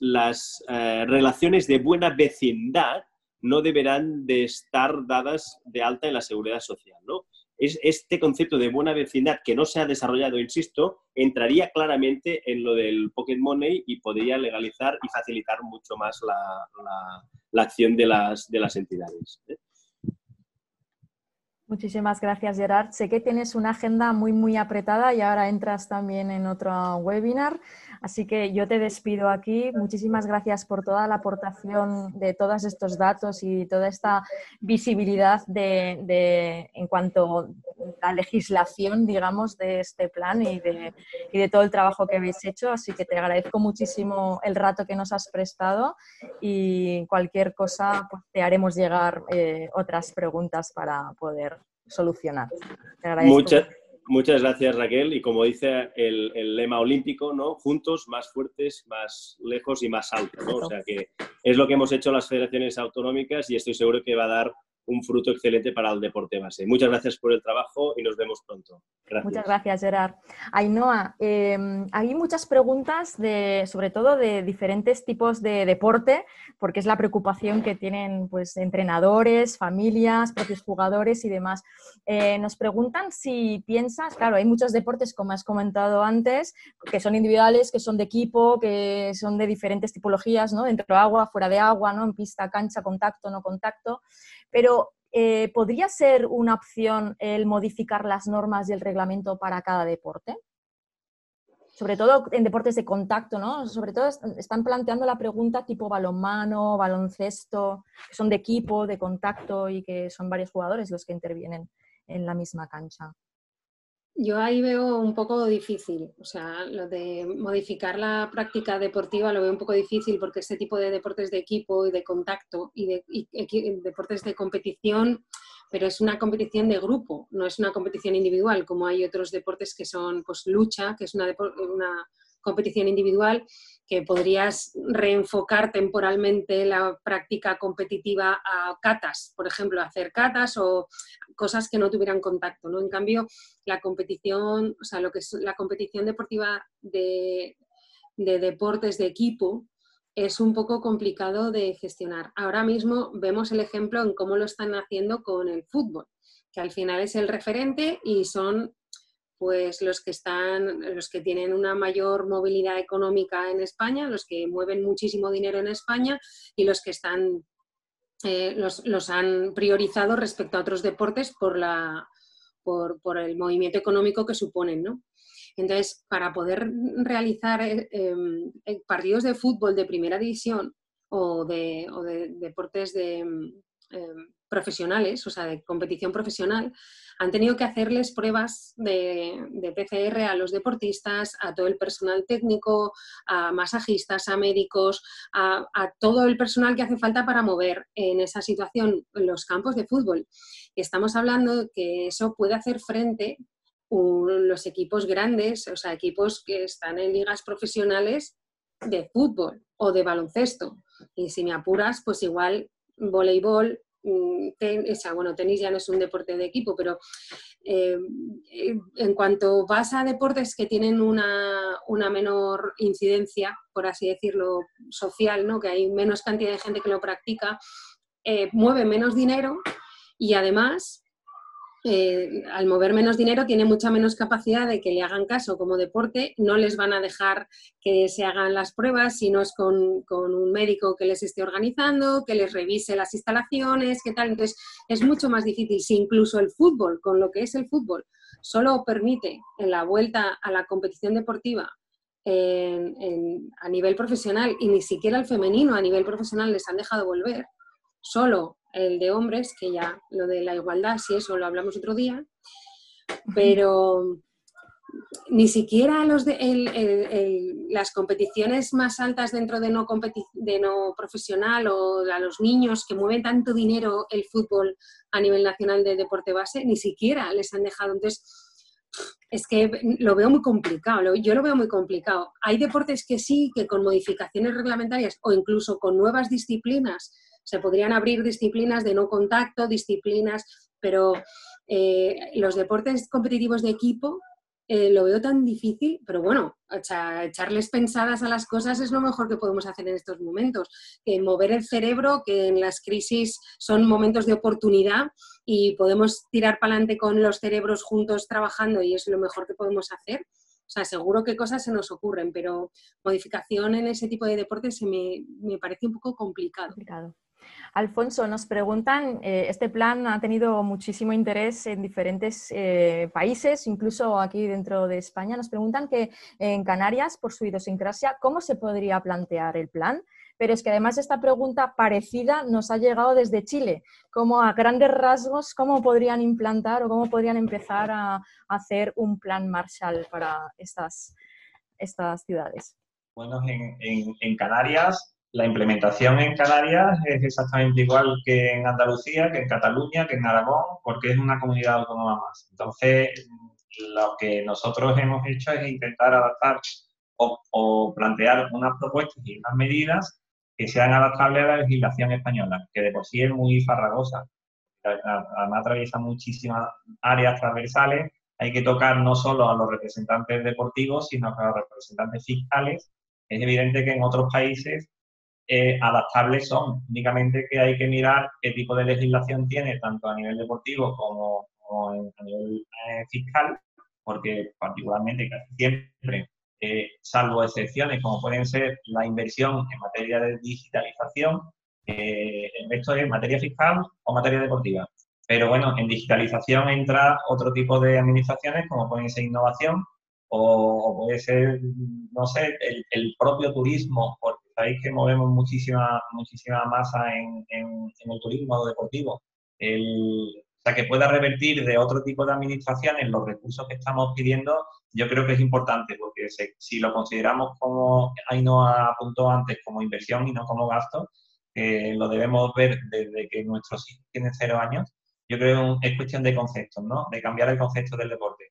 D: las eh, relaciones de buena vecindad no deberán de estar dadas de alta en la seguridad social, ¿no? Es, este concepto de buena vecindad que no se ha desarrollado, insisto, entraría claramente en lo del pocket money y podría legalizar y facilitar mucho más la, acción de las, de las entidades. ¿eh?
B: Muchísimas gracias, Gerard. Sé que tienes una agenda muy, muy apretada y ahora entras también en otro webinar. Así que yo te despido aquí. Muchísimas gracias por toda la aportación de todos estos datos y toda esta visibilidad de, en cuanto a la legislación, digamos, de este plan y de, y de todo el trabajo que habéis hecho. Así que te agradezco muchísimo el rato que nos has prestado y cualquier cosa pues, te haremos llegar eh, otras preguntas para poder solucionar.
D: Muchas, muchas gracias Raquel y como dice el, lema olímpico, ¿no? juntos, más fuertes, más lejos y más altos. O sea que es lo que hemos hecho las federaciones autonómicas y estoy seguro que va a dar un fruto excelente para el deporte base. Muchas gracias por el trabajo y nos vemos pronto.
B: Muchas gracias, Gerard. Ainhoa, em, hay muchas preguntas, de, sobre todo de diferentes tipos de deporte, porque es la preocupación que tienen pues, entrenadores, familias, propios jugadores y demás. Eh, nos preguntan si piensas, claro, hay muchos deportes, como has comentado antes, que son individuales, que son de equipo, que son de diferentes tipologías, ¿no? dentro de agua, fuera de agua, ¿no? en pista, cancha, contacto, no contacto. Pero eh, ¿podría ser una opción el modificar las normas y el reglamento para cada deporte? Sobre todo en deportes de contacto, ¿no? Sobre todo están planteando la pregunta tipo balonmano, baloncesto, que son de equipo, de contacto y que son varios jugadores los que intervienen en la misma cancha.
E: Yo ahí veo un poco difícil, o sea, lo de modificar la práctica deportiva lo veo un poco difícil porque este tipo de deportes de equipo y de contacto y, de, deportes de competición, pero es una competición de grupo, no es una competición individual, como hay otros deportes que son pues lucha, que es una, una competición individual, que podrías reenfocar temporalmente la práctica competitiva a catas, por ejemplo, hacer catas o cosas que no tuvieran contacto, ¿no? En cambio, la competición, o sea, lo que es la competición deportiva de, de deportes de equipo es un poco complicado de gestionar. Ahora mismo vemos el ejemplo en cómo lo están haciendo con el fútbol. que al final es el referente y son pues los que están, los que tienen una mayor movilidad económica en España, los que mueven muchísimo dinero en España y los que están, eh, los, han priorizado respecto a otros deportes por, la, por, por el movimiento económico que suponen, ¿no? Entonces, para poder realizar eh, em, partidos de fútbol de primera división o de, o de deportes de, em, profesionales, o sea, de competición profesional, han tenido que hacerles pruebas de, PCR a los deportistas, a todo el personal técnico, a masajistas, a médicos, a, todo el personal que hace falta para mover en esa situación los campos de fútbol. Estamos hablando que eso puede hacer frente los equipos grandes, o sea, equipos que están en ligas profesionales de fútbol o de baloncesto. Y si me apuras, pues igual voleibol, Mm, bueno, tenis ya no es un deporte de equipo, pero eh, en cuanto vas a deportes que tienen una, menor incidencia, por así decirlo, social, ¿no? que hay menos cantidad de gente que lo practica, eh, mueve menos dinero y además eh, al mover menos dinero tiene mucha menos capacidad de que le hagan caso como deporte, no les van a dejar que se hagan las pruebas si no es con, un médico que les esté organizando, que les revise las instalaciones, qué tal. Entonces es mucho más difícil. Si incluso el fútbol, con lo que es el fútbol, solo permite en la vuelta a la competición deportiva a nivel profesional y ni siquiera el femenino a nivel profesional les han dejado volver, solo el de hombres, que ya lo de la igualdad, si eso lo hablamos otro día, pero ni siquiera los de, las competiciones más altas dentro de no, de no profesional o a los niños que mueven tanto dinero el fútbol a nivel nacional de deporte base, ni siquiera les han dejado. Entonces, es que lo veo muy complicado, yo lo veo muy complicado. Hay deportes que sí, que con modificaciones reglamentarias o incluso con nuevas disciplinas se podrían abrir disciplinas de no contacto, disciplinas, pero eh, los deportes competitivos de equipo eh, lo veo tan difícil, pero bueno, echarles pensadas a las cosas es lo mejor que podemos hacer en estos momentos. mover el cerebro, que en las crisis son momentos de oportunidad y podemos tirar para adelante con los cerebros juntos trabajando y es lo mejor que podemos hacer. O sea, seguro que cosas se nos ocurren, pero modificación en ese tipo de deportes se me, me parece un poco complicado. complicado.
B: Alfonso, nos preguntan, eh, este plan ha tenido muchísimo interés en diferentes eh, países, incluso aquí dentro de España. Nos preguntan que en Canarias, por su idiosincrasia, ¿cómo se podría plantear el plan? Pero es que además esta pregunta parecida nos ha llegado desde Chile, como a grandes rasgos, ¿cómo podrían implantar o cómo podrían empezar a, hacer un plan Marshall para estas, estas ciudades?
C: Bueno, en Canarias la implementación en Canarias es exactamente igual que en Andalucía, que en Cataluña, que en Aragón, porque es una comunidad autónoma más. Entonces, lo que nosotros hemos hecho es intentar adaptar o, plantear unas propuestas y unas medidas que sean adaptables a la legislación española, que de por sí es muy farragosa. Además atraviesa muchísimas áreas transversales. Hay que tocar no solo a los representantes deportivos, sino a los representantes fiscales. Es evidente que en otros países eh, adaptables son. Únicamente que hay que mirar qué tipo de legislación tiene, tanto a nivel deportivo como, a nivel eh, fiscal, porque particularmente casi siempre, eh, salvo excepciones como pueden ser la inversión en materia de digitalización, el resto es materia fiscal o materia deportiva. Pero bueno, en digitalización entra otro tipo de administraciones como pueden ser innovación o, puede ser, no sé, el, el propio turismo, porque sabéis que movemos muchísima, muchísima masa en, en, el turismo deportivo. El, o sea, que pueda revertir de otro tipo de administraciones los recursos que estamos pidiendo, yo creo que es importante, porque si lo consideramos como no apuntó antes, como inversión y no como gasto, que lo debemos ver desde que nuestros hijos tienen cero años, yo creo que es cuestión de conceptos, ¿no? De cambiar el concepto del deporte.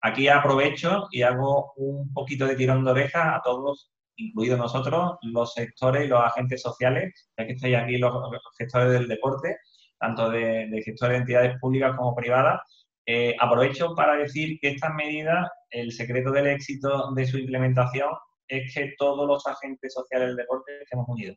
C: Aquí aprovecho y hago un poquito de tirón de oreja a todos incluidos nosotros, los sectores y los agentes sociales, ya que estáis aquí los, gestores del deporte, tanto de, gestores de entidades públicas como privadas. Eh, aprovecho para decir que estas medidas, el secreto del éxito de su implementación es que todos los agentes sociales del deporte estemos unidos.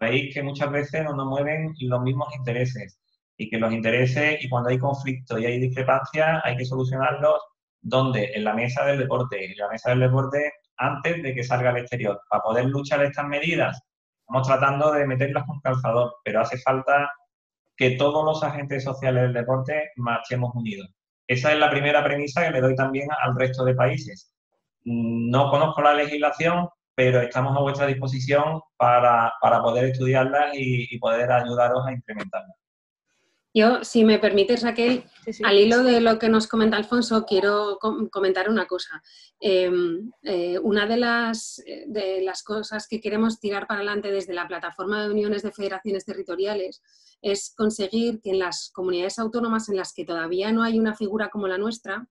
C: Veis que muchas veces no nos mueven los mismos intereses. y que los intereses y cuando hay conflicto y hay discrepancias hay que solucionarlos donde en la mesa del deporte, en la mesa del deporte antes de que salga al exterior. Para poder luchar estas medidas, estamos tratando de meterlas con calzador, pero hace falta que todos los agentes sociales del deporte marchemos unidos. Esa es la primera premisa que le doy también al resto de países. No conozco la legislación, pero estamos a vuestra disposición para, poder estudiarla y, y poder ayudaros a implementarla.
E: Yo, si me permites, Raquel, al hilo de lo que nos comenta Alfonso, quiero comentar una cosa. Em, eh, una de las, de las cosas que queremos tirar para adelante desde la plataforma de uniones de federaciones territoriales es conseguir que en las comunidades autónomas en las que todavía no hay una figura como la nuestra,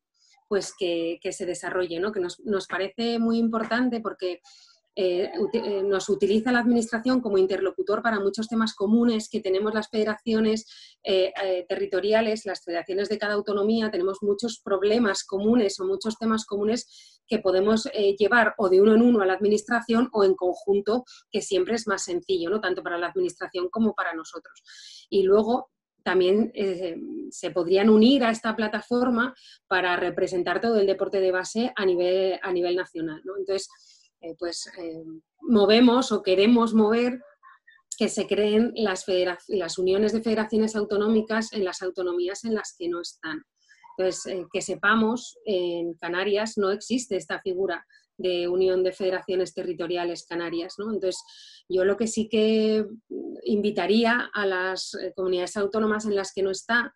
E: pues que, se desarrolle, ¿no? que nos, nos parece muy importante porque eh, eh, nos utiliza la Administración como interlocutor para muchos temas comunes que tenemos las federaciones eh, territoriales, las federaciones de cada autonomía, tenemos muchos problemas comunes o muchos temas comunes que podemos llevar o de uno en uno a la Administración o en conjunto, que siempre es más sencillo, ¿no? tanto para la Administración como para nosotros. Y luego también se podrían unir a esta plataforma para representar todo el deporte de base a nivel, a nivel nacional. ¿no? Entonces, eh, pues eh, movemos o queremos mover que se creen las, las uniones de federaciones autonómicas en las autonomías en las que no están. Entonces, eh, que sepamos, en Canarias no existe esta figura de unión de federaciones territoriales canarias. Entonces, yo lo que sí que invitaría a las comunidades autónomas en las que no está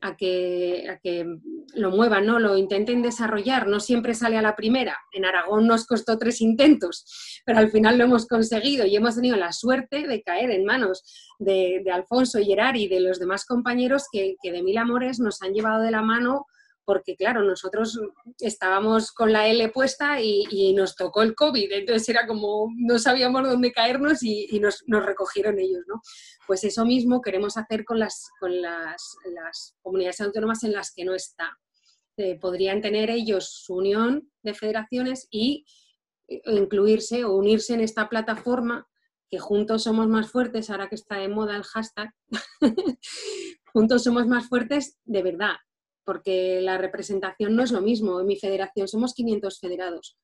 E: a que, que lo muevan, ¿no? lo intenten desarrollar. No siempre sale a la primera. En Aragón nos costó tres intentos, pero al final lo hemos conseguido y hemos tenido la suerte de caer en manos de, Alfonso y Gerard y de los demás compañeros que de mil amores nos han llevado de la mano porque claro, nosotros estábamos con la L puesta y, nos tocó el COVID, entonces era como no sabíamos dónde caernos y, nos, recogieron ellos, ¿no? Pues eso mismo queremos hacer con las, con las, comunidades autónomas en las que no está. Eh, podrían tener ellos su unión de federaciones y eh, incluirse o unirse en esta plataforma que juntos somos más fuertes, ahora que está de moda el hashtag, juntos somos más fuertes de verdad, porque la representación no es lo mismo. En mi federación somos 500 federados.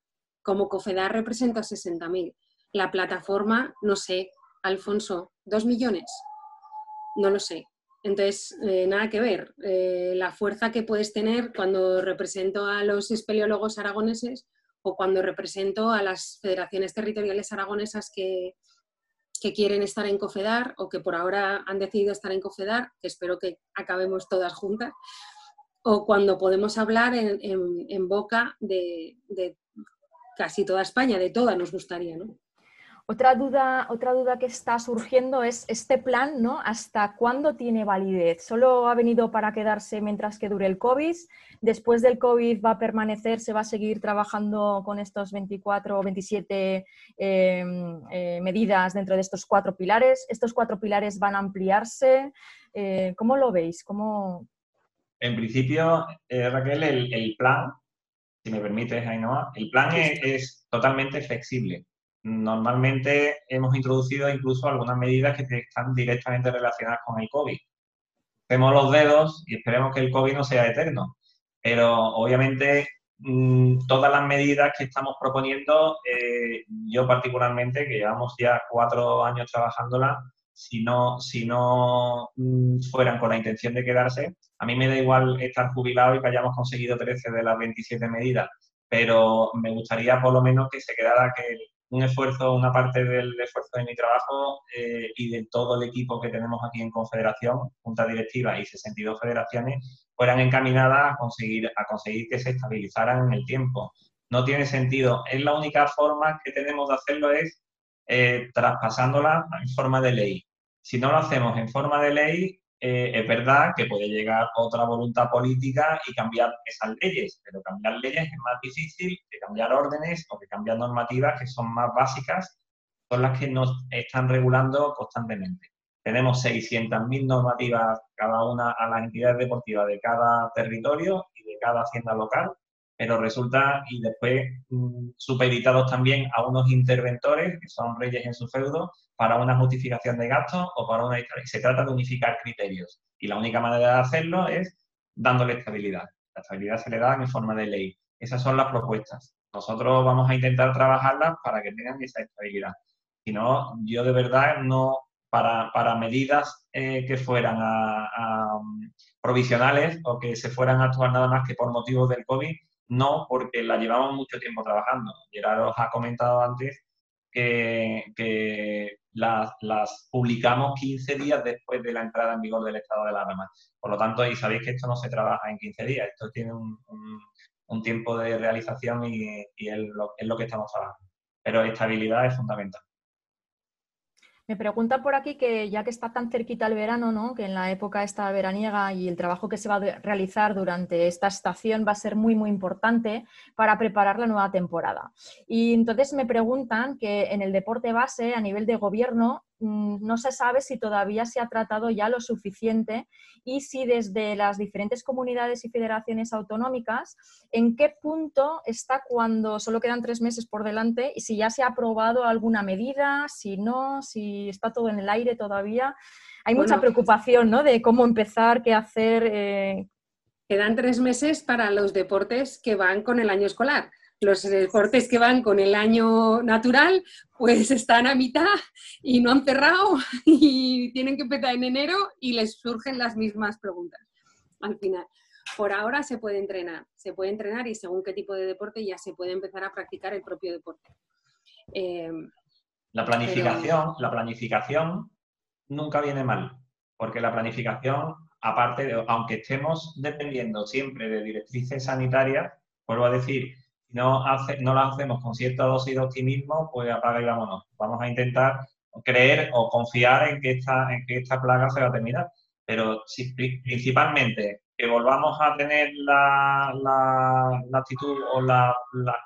E: Como COFEDAR representa 60.000. La plataforma, no sé, Alfonso, ¿dos millones? No lo sé. Entonces, eh, nada que ver. Eh, la fuerza que puedes tener cuando represento a los espeleólogos aragoneses o cuando represento a las federaciones territoriales aragonesas que, que quieren estar en COFEDAR o que por ahora han decidido estar en COFEDAR, que espero que acabemos todas juntas, o cuando podemos hablar en, boca de, casi toda España, de toda nos gustaría, ¿no?
B: Otra duda, otra duda que está surgiendo es este plan, ¿no? ¿Hasta cuándo tiene validez? ¿Solo ha venido para quedarse mientras que dure el COVID? ¿Después del COVID va a permanecer, se va a seguir trabajando con estos 24 o 27 em, eh, medidas dentro de estos cuatro pilares? ¿Estos cuatro pilares van a ampliarse? Eh, ¿Cómo lo veis? ¿Cómo,
C: en principio, eh, Raquel, el, plan, si me permites, Ainhoa, el plan es, totalmente flexible. Normalmente hemos introducido incluso algunas medidas que están directamente relacionadas con el COVID. Hacemos los dedos y esperemos que el COVID no sea eterno. Pero obviamente mm, todas las medidas que estamos proponiendo, eh, yo particularmente, que llevamos ya cuatro años trabajándolas, si no, si no mm, fueran con la intención de quedarse, a mí me da igual estar jubilado y que hayamos conseguido 13 de las 27 medidas, pero me gustaría por lo menos que se quedara que un esfuerzo, una parte del esfuerzo de mi trabajo eh, y de todo el equipo que tenemos aquí en Confederación, Junta Directiva y 62 federaciones, fueran encaminadas a conseguir, a conseguir que se estabilizaran en el tiempo. No tiene sentido. Es la única forma que tenemos de hacerlo es eh, traspasándola en forma de ley. Si no lo hacemos en forma de ley, eh, es verdad que puede llegar otra voluntad política y cambiar esas leyes, pero cambiar leyes es más difícil que cambiar órdenes o que cambiar normativas que son más básicas, son las que nos están regulando constantemente. Tenemos 600.000 normativas cada una a las entidades deportivas de cada territorio y de cada hacienda local pero resulta, y después mm, supeditados también a unos interventores, que son reyes en su feudo, para una justificación de gastos o para una... Se trata de unificar criterios. Y la única manera de hacerlo es dándole estabilidad. La estabilidad se le da en forma de ley. Esas son las propuestas. Nosotros vamos a intentar trabajarlas para que tengan esa estabilidad. Si no, yo de verdad no, para, para medidas eh, que fueran a, provisionales o que se fueran a actuar nada más que por motivos del COVID, no, porque la llevamos mucho tiempo trabajando. Gerardo os ha comentado antes que, que las, las, publicamos 15 días después de la entrada en vigor del estado de alarma. Por lo tanto, y sabéis que esto no se trabaja en 15 días, esto tiene un, un, tiempo de realización y, y es, lo, es lo que estamos trabajando. Pero estabilidad es fundamental.
B: Me pregunta por aquí que ya que está tan cerquita el verano, ¿no? que en la época esta veraniega y el trabajo que se va a realizar durante esta estación va a ser muy, muy importante para preparar la nueva temporada. Y entonces me preguntan que en el deporte base, a nivel de gobierno, no se sabe si todavía se ha tratado ya lo suficiente y si desde las diferentes comunidades y federaciones autonómicas, en qué punto está cuando solo quedan tres meses por delante y si ya se ha aprobado alguna medida, si no, si está todo en el aire todavía. Hay mucha preocupación ¿no? de cómo empezar, qué hacer. Eh.
E: Quedan tres meses para los deportes que van con el año escolar los deportes que van con el año natural, pues están a mitad y no han cerrado y tienen que empezar en enero y les surgen las mismas preguntas al final. Por ahora se puede entrenar, se puede entrenar y según qué tipo de deporte ya se puede empezar a practicar el propio deporte.
C: Eh, la planificación, la planificación nunca viene mal, porque la planificación, aparte de, aunque estemos dependiendo siempre de directrices sanitarias, vuelvo a decir, no, hace, no lo hacemos con cierta dosis de optimismo, pues apaga y vámonos. Vamos a intentar creer o confiar en que esta, en que esta plaga se va a terminar. Pero principalmente que volvamos a tener la, la, actitud o las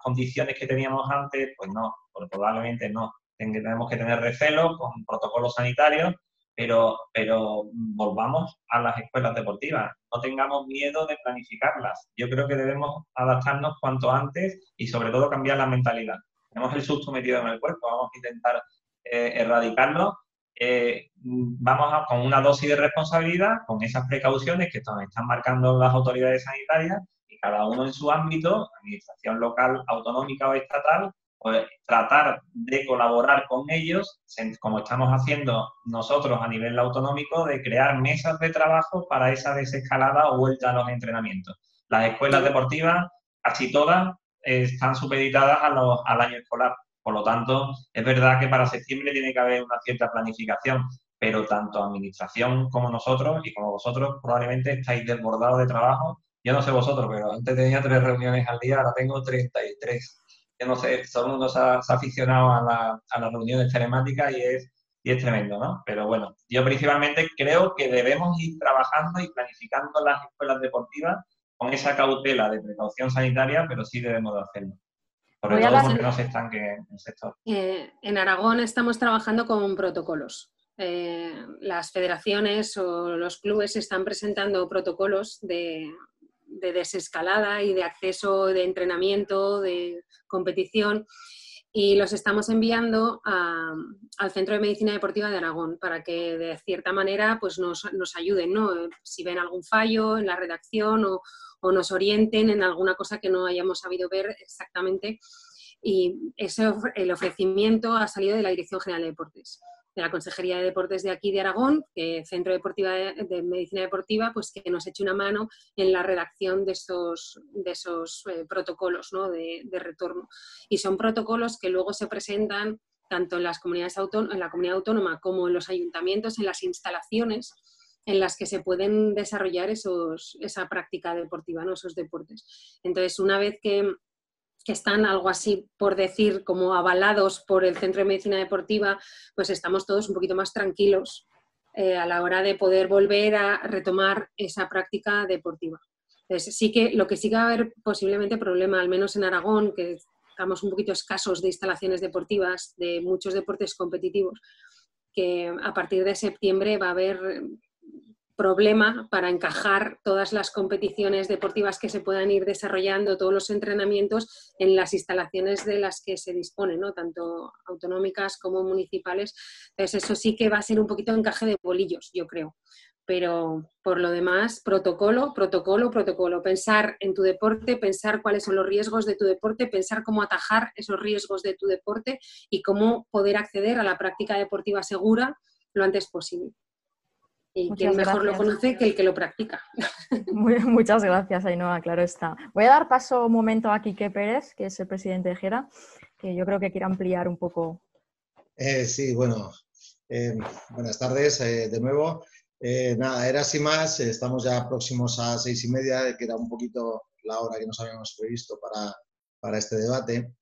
C: condiciones que teníamos antes, pues no, probablemente no. Tenemos que tener recelo con protocolos sanitarios pero, pero volvamos a las escuelas deportivas, no tengamos miedo de planificarlas. Yo creo que debemos adaptarnos cuanto antes y sobre todo cambiar la mentalidad. Tenemos el susto metido en el cuerpo, vamos a intentar eh, erradicarlo. Eh, vamos a, con una dosis de responsabilidad, con esas precauciones que están, están marcando las autoridades sanitarias y cada uno en su ámbito, administración local, autonómica o estatal, pues tratar de colaborar con ellos, como estamos haciendo nosotros a nivel autonómico, de crear mesas de trabajo para esa desescalada o vuelta a los entrenamientos. Las escuelas deportivas, casi todas, están supeditadas al año escolar. Por lo tanto, es verdad que para septiembre tiene que haber una cierta planificación, pero tanto administración como nosotros y como vosotros probablemente estáis desbordados de trabajo. Yo no sé vosotros, pero antes tenía tres reuniones al día, ahora tengo 33 yo no sé, todo el mundo se ha, aficionado a, la, a, las reuniones telemáticas y es, y es tremendo, ¿no? Pero bueno, yo principalmente creo que debemos ir trabajando y planificando las escuelas deportivas con esa cautela de precaución sanitaria, pero sí debemos de hacerlo. Sobre todo porque no se estanque el sector.
E: Eh, en Aragón estamos trabajando con protocolos. Eh, las federaciones o los clubes están presentando protocolos de, de desescalada y de acceso de entrenamiento, de competición, y los estamos enviando al Centro de Medicina Deportiva de Aragón para que de cierta manera pues nos, ayuden, ¿no? si ven algún fallo en la redacción o, o, nos orienten en alguna cosa que no hayamos sabido ver exactamente. Y ese, el ofrecimiento ha salido de la Dirección General de Deportes la Consejería de Deportes de aquí de Aragón, Centro Deportiva de, Medicina Deportiva, pues que nos eche una mano en la redacción de esos, de esos eh, protocolos de, retorno. Y son protocolos que luego se presentan tanto en, las comunidades en la comunidad autónoma como en los ayuntamientos, en las instalaciones en las que se pueden desarrollar esos, esa práctica deportiva, esos deportes. Entonces, una vez que, que están algo así, por decir, como avalados por el Centro de Medicina Deportiva, pues estamos todos un poquito más tranquilos eh, a la hora de poder volver a retomar esa práctica deportiva. Entonces, sí que lo que sí que va a haber posiblemente problema, al menos en Aragón, que estamos un poquito escasos de instalaciones deportivas, de muchos deportes competitivos, que a partir de septiembre va a haber problema para encajar todas las competiciones deportivas que se puedan ir desarrollando, todos los entrenamientos en las instalaciones de las que se dispone, ¿no? tanto autonómicas como municipales. Entonces, eso sí que va a ser un poquito encaje de bolillos, yo creo. Pero por lo demás, protocolo, protocolo, protocolo. Pensar en tu deporte, pensar cuáles son los riesgos de tu deporte, pensar cómo atajar esos riesgos de tu deporte y cómo poder acceder a la práctica deportiva segura lo antes posible. Y quien mejor lo conoce que el que lo practica.
B: muchas gracias, Ainhoa, claro está. Voy a dar paso un momento a Quique Pérez, que es el presidente de Gera, que yo creo que quiere ampliar un poco.
A: Eh, sí, bueno, eh, buenas tardes eh, de nuevo. nada, era así más, estamos ya próximos a seis y media, que era un poquito la hora que nos habíamos previsto para, para este debate.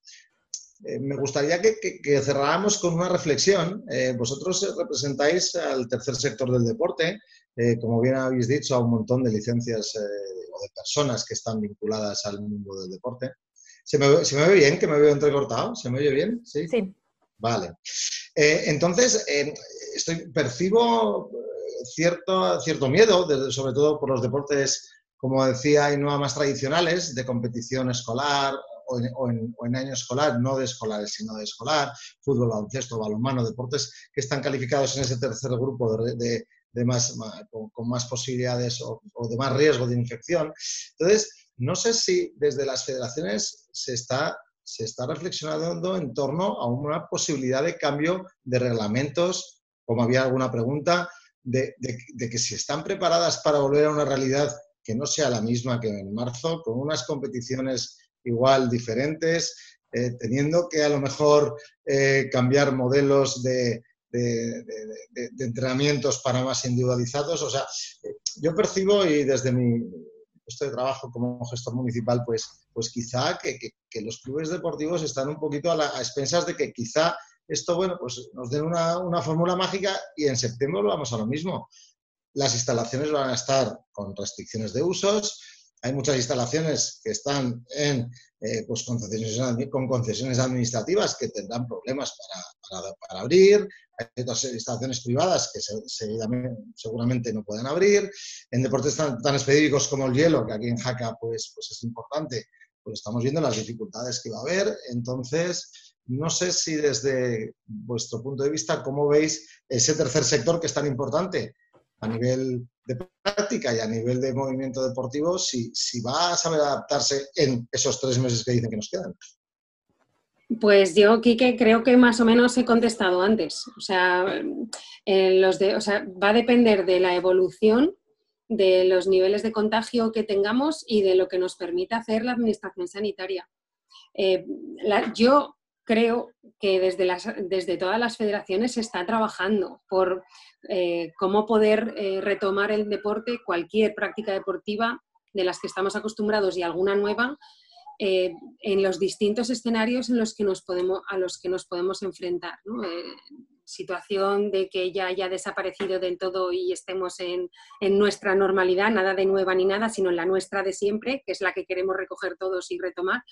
A: Eh, me gustaría que, cerráramos con una reflexión. Eh, vosotros representáis al tercer sector del deporte, eh, como bien habéis dicho, a un montón de licencias o de personas que están vinculadas al mundo del deporte. ¿Se me, ve bien? ¿Que me veo entrecortado? ¿Se me oye bien?
B: Sí. sí.
A: Vale. entonces, estoy, percibo cierto, cierto miedo, sobre todo por los deportes, como decía, y no más tradicionales, de competición escolar o en, año escolar, no de escolares, sino de escolar, fútbol, baloncesto, balonmano, deportes que están calificados en ese tercer grupo de, más, con, más posibilidades o, de más riesgo de infección. Entonces, no sé si desde las federaciones se está, se está reflexionando en torno a una posibilidad de cambio de reglamentos, como había alguna pregunta, de, de, que si están preparadas para volver a una realidad que no sea la misma que en marzo, con unas competiciones igual diferentes, eh, teniendo que a lo mejor eh, cambiar modelos de, entrenamientos para más individualizados. O sea, yo percibo y desde mi puesto de trabajo como gestor municipal, pues, pues quizá que, los clubes deportivos están un poquito a, expensas de que quizá esto, bueno, pues nos den una, una fórmula mágica y en septiembre vamos a lo mismo. Las instalaciones van a estar con restricciones de usos, hay muchas instalaciones que están eh, pues concesiones, con concesiones administrativas que tendrán problemas para, para, abrir. Hay otras instalaciones privadas que seguramente no pueden abrir. En deportes tan, tan, específicos como el hielo, que aquí en Jaca pues, pues es importante, pues estamos viendo las dificultades que va a haber. Entonces, no sé si desde vuestro punto de vista, ¿cómo veis ese tercer sector que es tan importante? A nivel de práctica y a nivel de movimiento deportivo, si, si va a saber adaptarse en esos tres meses que dicen que nos quedan.
E: Pues yo, Quique, creo que más o menos he contestado antes. O sea, los de, o sea, va a depender de la evolución de los niveles de contagio que tengamos y de lo que nos permita hacer la administración sanitaria. Eh, yo creo que desde, las, desde todas las federaciones se está trabajando por eh, cómo poder eh, retomar el deporte, cualquier práctica deportiva de las que estamos acostumbrados y alguna nueva, eh, en los distintos escenarios en los que nos podemos, a los que nos podemos enfrentar. situación de que ya haya desaparecido del todo y estemos en, en, nuestra normalidad, nada de nueva ni nada, sino en la nuestra de siempre, que es la que queremos recoger todos y retomar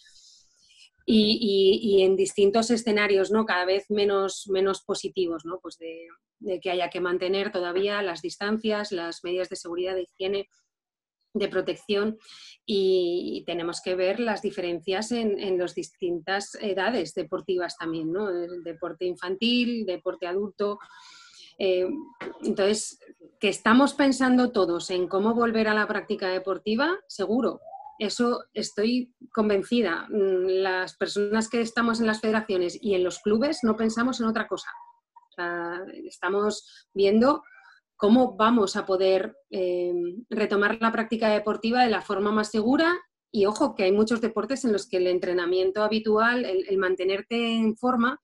E: y, en distintos escenarios, ¿no? Cada vez menos, menos positivos, ¿no? Pues de, que haya que mantener todavía las distancias, las medidas de seguridad, de higiene, de protección y, tenemos que ver las diferencias en, en las distintas edades deportivas también, ¿no? Deporte infantil, deporte adulto. Eh, entonces, que estamos pensando todos en cómo volver a la práctica deportiva, seguro, eso estoy convencida. Mm, las personas que estamos en las federaciones y en los clubes no pensamos en otra cosa. estamos viendo cómo vamos a poder eh, retomar la práctica deportiva de la forma más segura y ojo que hay muchos deportes en los que el entrenamiento habitual, el mantenerte en forma,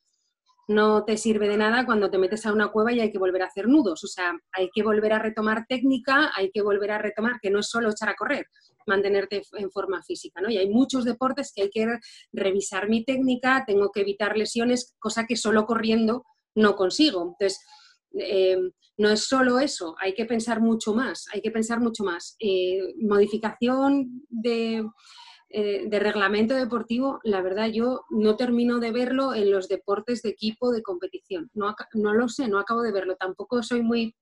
E: no te sirve de nada cuando te metes a una cueva y hay que volver a hacer nudos. O sea, hay que volver a retomar técnica, hay que volver a retomar, que no es solo echar a correr, mantenerte en forma física, ¿no? Y hay muchos deportes que hay que revisar mi técnica, tengo que evitar lesiones, cosa que solo corriendo no consigo. Entonces, eh, no es solo eso, hay que pensar mucho más, hay que pensar mucho más. Eh, modificación de eh, de reglamento deportivo, la verdad yo no termino de verlo en los deportes de equipo de competición. No, no lo sé, no acabo de verlo. Tampoco soy muy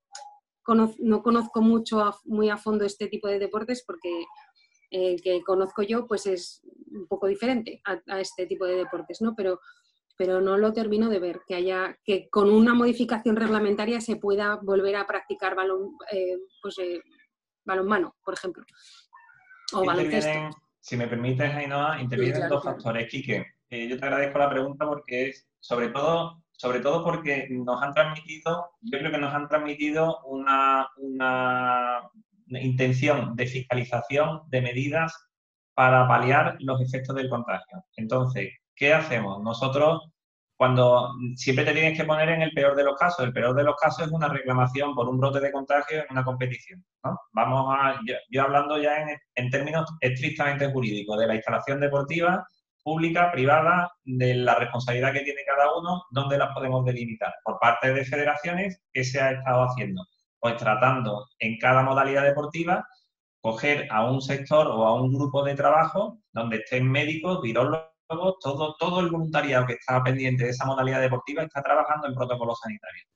E: no conozco mucho, muy a fondo este tipo de deportes porque el que conozco yo pues es un poco diferente a, este tipo de deportes, ¿no? Pero, pero no lo termino de ver, que haya, que con una modificación reglamentaria se pueda volver a practicar balón, eh, pues, eh, balonmano, por ejemplo. O baloncesto.
C: Si me permites, Ainhoa, intervienen dos factores. Quique, eh, yo te agradezco la pregunta porque es, sobre todo, sobre todo porque nos han transmitido, yo creo que nos han transmitido una, una intención de fiscalización de medidas para paliar los efectos del contagio. Entonces, ¿qué hacemos? Nosotros, cuando siempre te tienes que poner en el peor de los casos, el peor de los casos es una reclamación por un brote de contagio en una competición. Vamos a, yo, hablando ya en, en términos estrictamente jurídicos, de la instalación deportiva pública, privada, de la responsabilidad que tiene cada uno, ¿dónde las podemos delimitar? Por parte de federaciones, ¿qué se ha estado haciendo? Pues tratando en cada modalidad deportiva, coger a un sector o a un grupo de trabajo donde estén médicos, virólogos, todo, todo el voluntariado que está pendiente de esa modalidad deportiva está trabajando en protocolos sanitarios.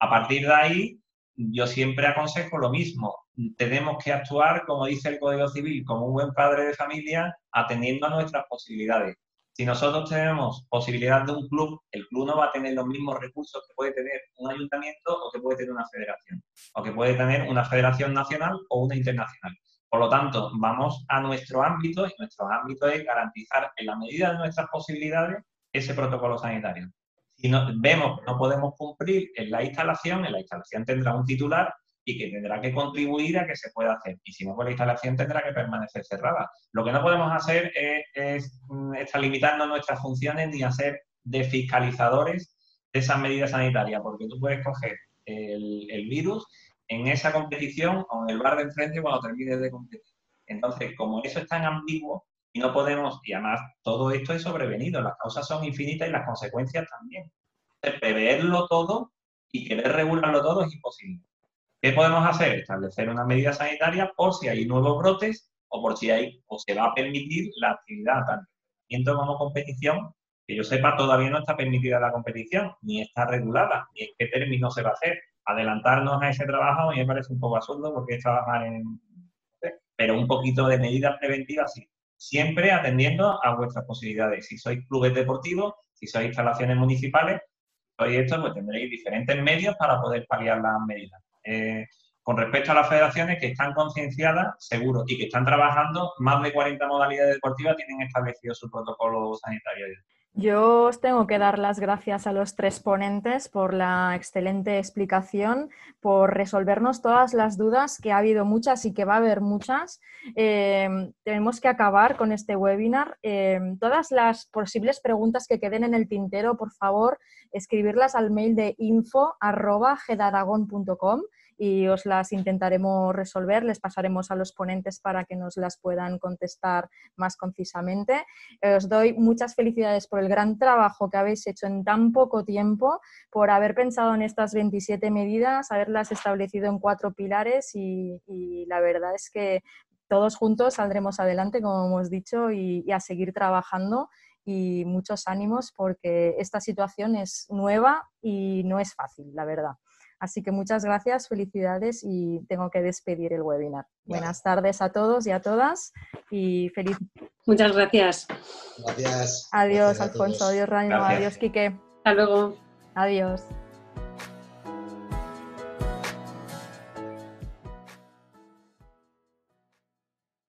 C: A partir de ahí, yo siempre aconsejo lo mismo. Tenemos que actuar, como dice el Código Civil, como un buen padre de familia, atendiendo a nuestras posibilidades. Si nosotros tenemos posibilidad de un club, el club no va a tener los mismos recursos que puede tener un ayuntamiento o que puede tener una federación, o que puede tener una federación nacional o una internacional. Por lo tanto, vamos a nuestro ámbito y nuestro ámbito es garantizar en la medida de nuestras posibilidades ese protocolo sanitario. Si vemos que no podemos cumplir en la instalación, en la instalación tendrá un titular y que tendrá que contribuir a que se pueda hacer. Y si no, pues la instalación tendrá que permanecer cerrada. Lo que no podemos hacer es, mm, estar limitando nuestras funciones ni hacer de fiscalizadores de esas medidas sanitarias, porque tú puedes coger el virus en esa competición o en el bar de enfrente cuando termines de competir. Entonces, como eso es tan ambiguo y no podemos, y además todo esto es sobrevenido, las causas son infinitas y las consecuencias también. preverlo todo y querer regularlo todo es imposible. ¿Qué podemos hacer? Establecer una medida sanitaria por si hay nuevos brotes o por si hay o se va a permitir la actividad tanto como competición. Que yo sepa, todavía no está permitida la competición, ni está regulada, ni en qué términos se va a hacer. Adelantarnos a ese trabajo a mí me parece un poco absurdo porque es trabajar en... Pero un poquito de medidas preventivas sí. Siempre atendiendo a vuestras posibilidades. Si sois clubes deportivos, si sois instalaciones municipales, sois esto, pues tendréis diferentes medios para poder paliar las medidas. Eh, con respecto a las federaciones que están concienciadas, seguro, y que están trabajando, más de 40 modalidades deportivas tienen establecido su protocolo sanitario.
B: Yo os tengo que dar las gracias a los tres ponentes por la excelente explicación, por resolvernos todas las dudas, que ha habido muchas y que va a haber muchas. Eh, tenemos que acabar con este webinar. Eh, todas las posibles preguntas que queden en el tintero, por favor, escribirlas al mail de info.gedaragon.com y os las intentaremos resolver. Les pasaremos a los ponentes para que nos las puedan contestar más concisamente. Os doy muchas felicidades por el gran trabajo que habéis hecho en tan poco tiempo, por haber pensado en estas 27 medidas, haberlas establecido en cuatro pilares y, la verdad es que todos juntos saldremos adelante, como hemos dicho, y a seguir trabajando y muchos ánimos porque esta situación es nueva y no es fácil, la verdad. Así que muchas gracias, felicidades y tengo que despedir el webinar. Buenas tardes a todos y a todas y feliz.
E: Muchas gracias.
A: Gracias.
B: Adiós, Alfonso. Adiós, Raimo. Adiós, Quique.
E: Hasta luego.
B: Adiós.